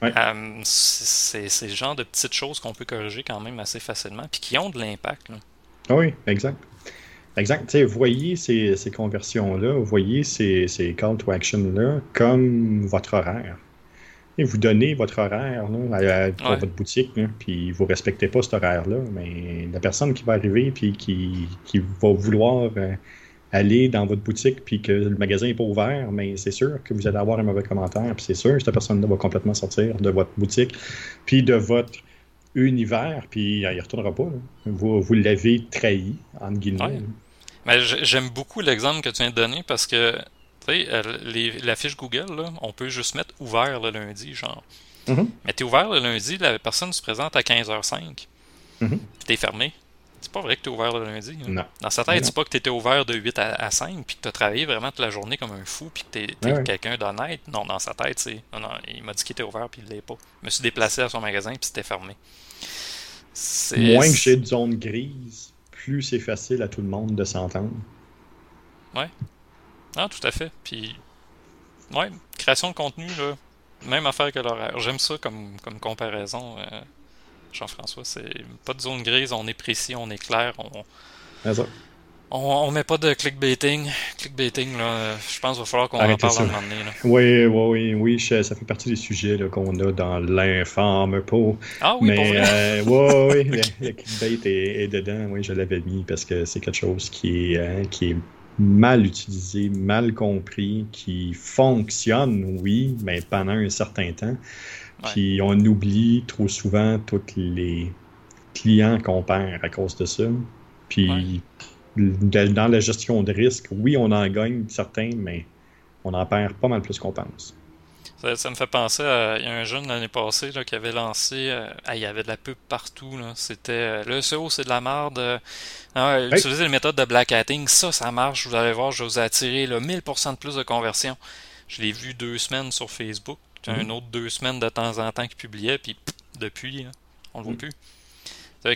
A: euh, c'est ce genre de petites choses qu'on peut corriger quand même assez facilement, puis qui ont de l'impact.
B: Ah oui, exact. Exact. vous voyez ces, ces conversions-là, vous voyez ces, ces call to action-là comme votre horaire. Et vous donnez votre horaire là, à, votre boutique, puis vous ne respectez pas cet horaire-là, mais la personne qui va arriver puis qui, qui va vouloir euh, aller dans votre boutique puis que le magasin n'est pas ouvert, mais c'est sûr que vous allez avoir un mauvais commentaire, puis c'est sûr que cette personne-là va complètement sortir de votre boutique, puis de votre univers, puis il ne retournera pas. Vous, vous l'avez trahi, entre guillemets.
A: Mais j'aime beaucoup l'exemple que tu viens de donner parce que tu sais, euh, la fiche Google, là, on peut juste mettre ouvert le lundi, genre. Mm-hmm. Mais tu es ouvert le lundi, la personne se présente à 15h05. Mm -hmm. Puis fermé. C'est pas vrai que tu es ouvert le lundi.
B: Non.
A: Dans sa tête, c'est pas que tu étais ouvert de 8 à, 5 puis que tu as travaillé vraiment toute la journée comme un fou puis que tu es, quelqu'un d'honnête. Non, dans sa tête, c'est. Non, non, il m'a dit qu'il était ouvert puis il l'est pas. Je me suis déplacé à son magasin puis c'était fermé.
B: Moins que j'ai de zone grise, plus c'est facile à tout le monde de s'entendre.
A: Ouais. Ah, tout à fait. Puis, ouais, création de contenu, là, même affaire que l'horaire. J'aime ça comme, comme comparaison. Euh, Jean-François. C'est pas de zone grise, on est précis, on est clair, on. On, met pas de clickbaiting. Clickbaiting, là, je pense qu'il va falloir qu'on en parle un moment donné.
B: Oui, oui, oui, oui, ça fait partie des sujets qu'on a dans l'infâme pot.
A: Ah oui, Mais,
B: euh, oui, oui, le, clickbait est, dedans. Oui, je l'avais mis parce que c'est quelque chose qui est, hein, qui est mal utilisé, mal compris, qui fonctionne, oui, mais pendant un certain temps. Puis on oublie trop souvent toutes les clients qu'on perd à cause de ça. Puis dans la gestion de risque, oui, on en gagne certains, mais on en perd pas mal plus qu'on pense.
A: Ça, me fait penser à il y a un jeune l'année passée là, qui avait lancé euh, il y avait de la pub partout c'était euh, le SEO c'est de la merde ah, utilisez les méthodes de black hatting ça ça marche vous allez voir je vous attirer là, 1000% de plus de conversion je l'ai vu deux semaines sur Facebook un mhm. autre deux semaines de temps en temps qui publiait puis depuis on le voit mhm. plus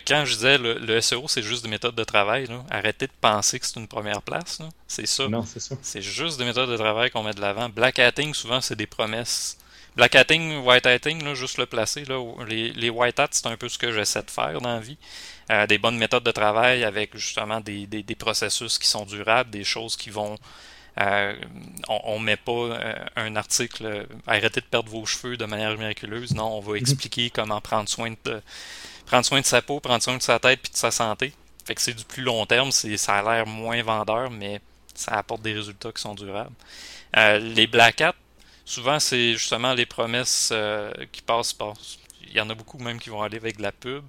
A: quand je disais le, SEO, c'est juste des méthodes de travail, arrêtez de penser que c'est une première place. C'est ça.
B: Non, c'est ça.
A: C'est juste des méthodes de travail qu'on met de l'avant. Black hatting, souvent, c'est des promesses. Black hatting, white hatting, là, juste le placer. Là, les, les white hats, c'est un peu ce que j'essaie de faire dans la vie. Euh, des bonnes méthodes de travail avec justement des, des, processus qui sont durables, des choses qui vont euh, on, ne met pas euh, un article arrêtez de perdre vos cheveux de manière miraculeuse. Non, on va mhm. expliquer comment prendre soin de prendre soin de sa peau, prendre soin de sa tête puis de sa santé. Fait que c'est du plus long terme, c'est, ça a l'air moins vendeur, mais ça apporte des résultats qui sont durables. Euh, les Black Hat, souvent c'est justement les promesses euh, qui passent par. Il y en a beaucoup même qui vont aller avec de la pub.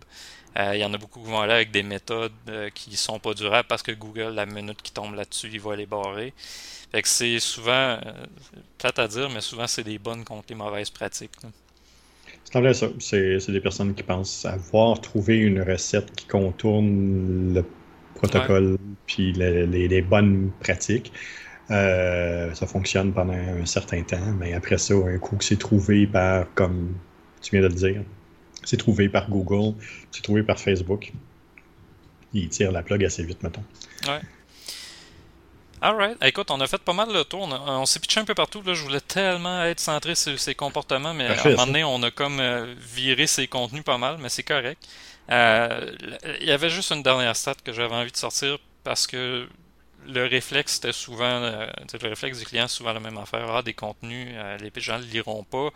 A: Euh, il y en a beaucoup qui vont aller avec des méthodes qui sont pas durables parce que Google, la minute qui tombe là-dessus, il va les barrer. Fait que c'est souvent, plate à dire, mais souvent c'est des bonnes contre les mauvaises pratiques.
B: C'est ça. C'est des personnes qui pensent avoir trouvé une recette qui contourne le protocole puis les, bonnes pratiques. Euh, ça fonctionne pendant un certain temps, mais après ça, un coup que c'est trouvé par, comme tu viens de le dire, c'est trouvé par Google, c'est trouvé par Facebook, ils tirent la plug assez vite, mettons.
A: Ouais. Alright. Écoute, on a fait pas mal le tour. On, s'est pitché un peu partout. Là. Je voulais tellement être centré sur ses comportements, mais à un moment donné, on a comme euh, viré ses contenus pas mal, mais c'est correct. Euh, il y avait juste une dernière stat que j'avais envie de sortir parce que le réflexe était souvent euh, le réflexe du client souvent la même affaire ah des contenus les gens ne le liront pas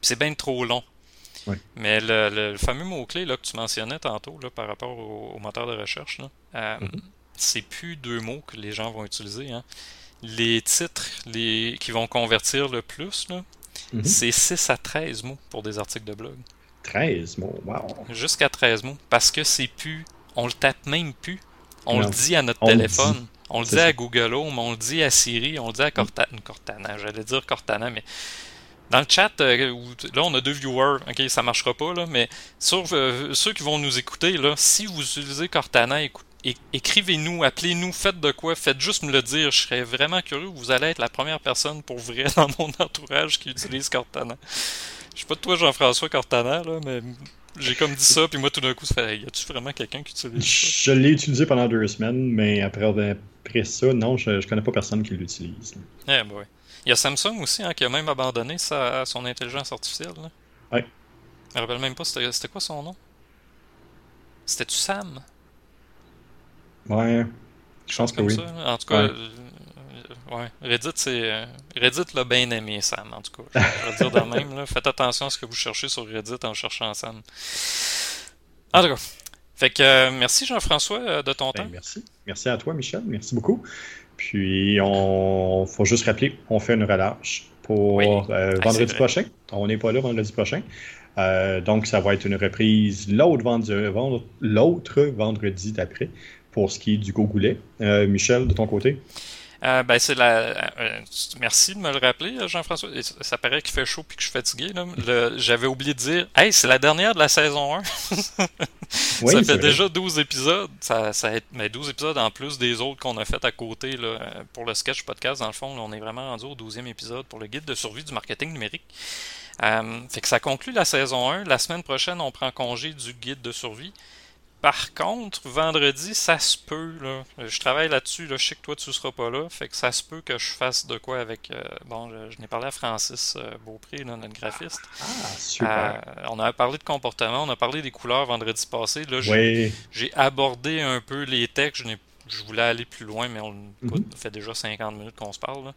A: c'est bien trop long mais le, fameux mot clé là que tu mentionnais tantôt là, par rapport au, moteur de recherche là, mm-hmm c'est plus deux mots que les gens vont utiliser. Hein. Les titres les, qui vont convertir le plus, mhm. c'est 6 à 13 mots pour des articles de blog.
B: 13 mots, wow.
A: Jusqu'à 13 mots. Parce que c'est plus. On le tape même plus. On le dit à notre téléphone. On le dit à Google Home, on le dit à Siri, on le dit à Cortana. Cortana, j'allais dire Cortana, mais dans le chat, euh, là, on a deux viewers. Ok, ça marchera pas, là, mais sur euh, ceux qui vont nous écouter, là, si vous utilisez Cortana, écrivez-nous, appelez-nous, faites de quoi, faites juste me le dire. Je serais vraiment curieux. Vous allez être la première personne pour vrai dans mon entourage qui utilise Cortana. Je sais pas de toi, Jean-François Cortana, là, mais j'ai comme dit ça, puis moi tout d'un coup, ça fait y a-tu vraiment quelqu'un qui utilise ça?
B: Je l'ai utilisé pendant deux semaines, mais après, après ça, non, je, je connais pas personne qui l'utilise.
A: Eh ben ouais. Il y a Samsung aussi hein, qui a même abandonné sa, son intelligence artificielle. Là.
B: Ouais.
A: Je me rappelle même pas, c'était quoi son nom C'était-tu Sam?
B: Ouais. Je pense que oui. Ça.
A: En tout cas, ouais. Euh, ouais. Reddit, c'est. Euh, Reddit l'a bien aimé, Sam, en tout cas. Je vais dire de même. Là. Faites attention à ce que vous cherchez sur Reddit en cherchant Sam. En tout cas. Fait que euh, merci Jean-François de ton
B: ben,
A: temps.
B: Merci. Merci à toi, Michel. Merci beaucoup. Puis, on faut juste rappeler, on fait une relâche pour ah, vendredi prochain. On n'est pas là vendredi prochain. donc, ça va être une reprise l'autre vendredi, l'autre vendredi d'après pour ce qui est du Gogoulet. Euh, Michel, de ton côté?
A: Euh, ben c'est la. Euh, merci de me le rappeler, Jean-François. Ça paraît qu'il fait chaud puis que je suis fatigué. J'avais oublié de dire Hey, c'est la dernière de la saison 1. ça fait déjà 12 épisodes. Ça, ça mais 12 épisodes en plus des autres qu'on a fait à côté là, pour le sketch podcast. Dans le fond, on est vraiment rendu au 12e épisode pour le guide de survie du marketing numérique. fait que ça conclut la saison 1. La semaine prochaine, on prend congé du guide de survie. Par contre, vendredi, ça se peut. Là. Je travaille là-dessus. Là. Je sais que toi, tu ne seras pas là. Fait que ça se peut que je fasse de quoi avec. Euh, bon, je, n'ai parlé à Francis euh, Beaupré, notre graphiste.
B: Ah, super.
A: Euh, on a parlé de comportement, on a parlé des couleurs vendredi passé. Là, j'ai, abordé un peu les textes. Je, je voulais aller plus loin, mais on, mhm. fait déjà 50 minutes qu'on se parle.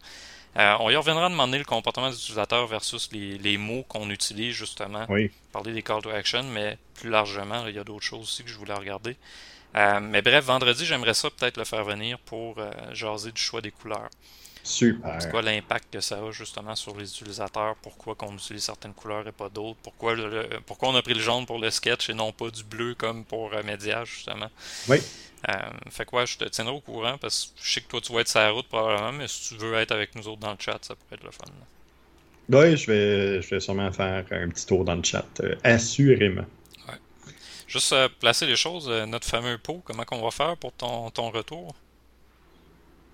A: Euh, on y reviendra demander le comportement des utilisateurs versus les, mots qu'on utilise justement.
B: Oui.
A: Parler des call to action, mais plus largement, il y a d'autres choses aussi que je voulais regarder. Euh, mais bref, vendredi, j'aimerais ça peut-être le faire venir pour euh, jaser du choix des couleurs.
B: Super.
A: C'est quoi l'impact que ça a justement sur les utilisateurs? Pourquoi qu'on utilise certaines couleurs et pas d'autres? Pourquoi, pourquoi on a pris le jaune pour le sketch et non pas du bleu comme pour euh, Médiage, justement?
B: Oui.
A: Euh, fait quoi, je te tiendrai au courant parce que je sais que toi tu vas être sur la route probablement, mais si tu veux être avec nous autres dans le chat, ça pourrait être le fun.
B: Oui, je vais, je vais sûrement faire un petit tour dans le chat, euh, assurément.
A: Juste euh, placer les choses, notre fameux pot, comment qu'on va faire pour ton, ton retour?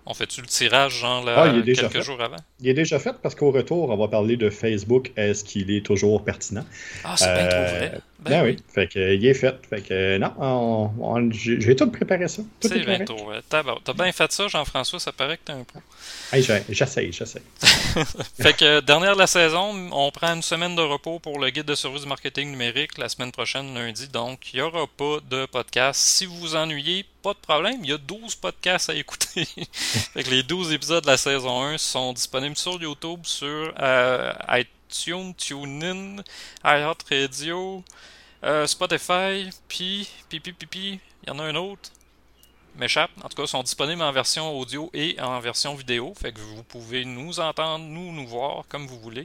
A: On fait-tu le tirage genre là,
B: ah,
A: quelques jours avant?
B: Il est déjà fait parce qu'au retour, on va parler de Facebook. Est-ce qu'il est toujours pertinent?
A: Ah, c'est bien trop vrai.
B: Ben, ben oui. Fait que, il est fait. Fait que non, j'ai tout préparé ça.
A: C'est bien trop. T'as bien fait ça, Jean-François. Ça paraît que t'as un peu.
B: Hey, j'essaye, j'essaye.
A: fait que dernière de la saison, on prend une semaine de repos pour le guide de service de marketing numérique la semaine prochaine, lundi. Donc, il n'y aura pas de podcast. Si vous vous ennuyez, pas de problème. Il y a 12 podcasts à écouter. fait que les 12 épisodes de la saison 1 sont disponibles sur YouTube, sur euh, iTunes, TuneIn, iHeartRadio, euh, Spotify, puis, puis, puis, puis, puis, il y en a un autre m'échappe. En tout cas, sont disponibles en version audio et en version vidéo. Fait que vous pouvez nous entendre, nous, nous voir comme vous voulez.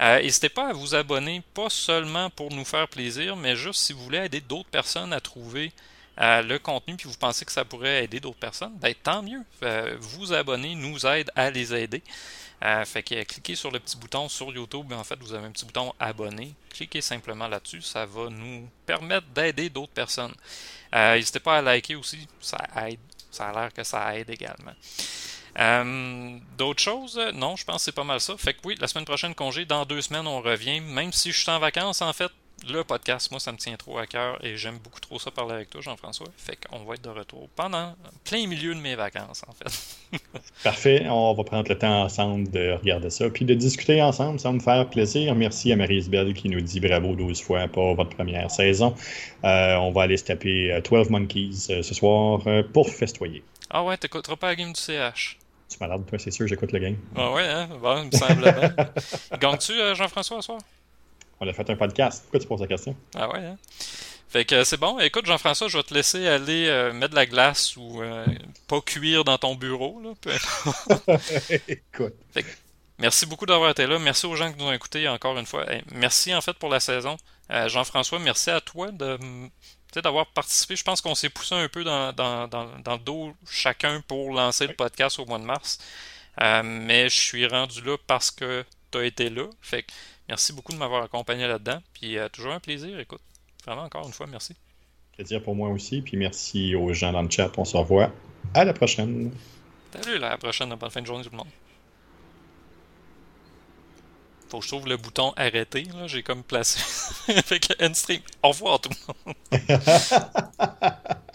A: Euh, n'hésitez pas à vous abonner, pas seulement pour nous faire plaisir, mais juste si vous voulez aider d'autres personnes à trouver euh, le contenu, puis vous pensez que ça pourrait aider d'autres personnes, ben, tant mieux. Vous abonner nous aide à les aider. Fait que cliquez sur le petit bouton sur YouTube, en fait, vous avez un petit bouton abonner. Cliquez simplement là-dessus, ça va nous permettre d'aider d'autres personnes. Euh, n'hésitez pas à liker aussi, ça aide. Ça a l'air que ça aide également. Euh, d'autres choses? Non, je pense que c'est pas mal ça. Fait que oui, la semaine prochaine, congé. Dans deux semaines, on revient. Même si je suis en vacances, en fait, le podcast, moi, ça me tient trop à cœur et j'aime beaucoup trop ça parler avec toi, Jean-François. Fait qu'on va être de retour pendant plein milieu de mes vacances, en fait.
B: Parfait. On va prendre le temps ensemble de regarder ça puis de discuter ensemble. Ça va me faire plaisir. Merci à Marie-Isabelle qui nous dit bravo 12 fois pour votre première saison. Euh, on va aller se taper 12 euh, Monkeys euh, ce soir pour festoyer.
A: Ah ouais, t'écouteras pas la game du CH.
B: Tu malade, toi, c'est sûr, j'écoute le game.
A: Ah ouais, hein? Bon, il me semble bien. Gagnes-tu, Jean-François, ce soir?
B: On a fait un podcast. Pourquoi tu poses la question?
A: Ah ouais, hein? Fait que c'est bon. Écoute, Jean-François, je vais te laisser aller euh, mettre de la glace ou euh, pas cuire dans ton bureau. Là,
B: Écoute.
A: merci beaucoup d'avoir été là. Merci aux gens qui nous ont écoutés encore une fois. merci en fait pour la saison. Euh, Jean-François, merci à toi de d'avoir participé. Je pense qu'on s'est poussé un peu dans, dans, dans, dans, le dos chacun pour lancer le podcast au mois de mars. mais je suis rendu là parce que tu as été là. Fait que Merci beaucoup de m'avoir accompagné là-dedans. Puis euh, toujours un plaisir, écoute. Vraiment, encore une fois, merci.
B: Plaisir pour moi aussi. Puis merci aux gens dans le chat. On se revoit. À la prochaine.
A: Salut, à la prochaine. Bonne fin de journée, tout le monde. Faut que je trouve le bouton arrêter. J'ai comme placé. que end stream. Au revoir, tout le monde.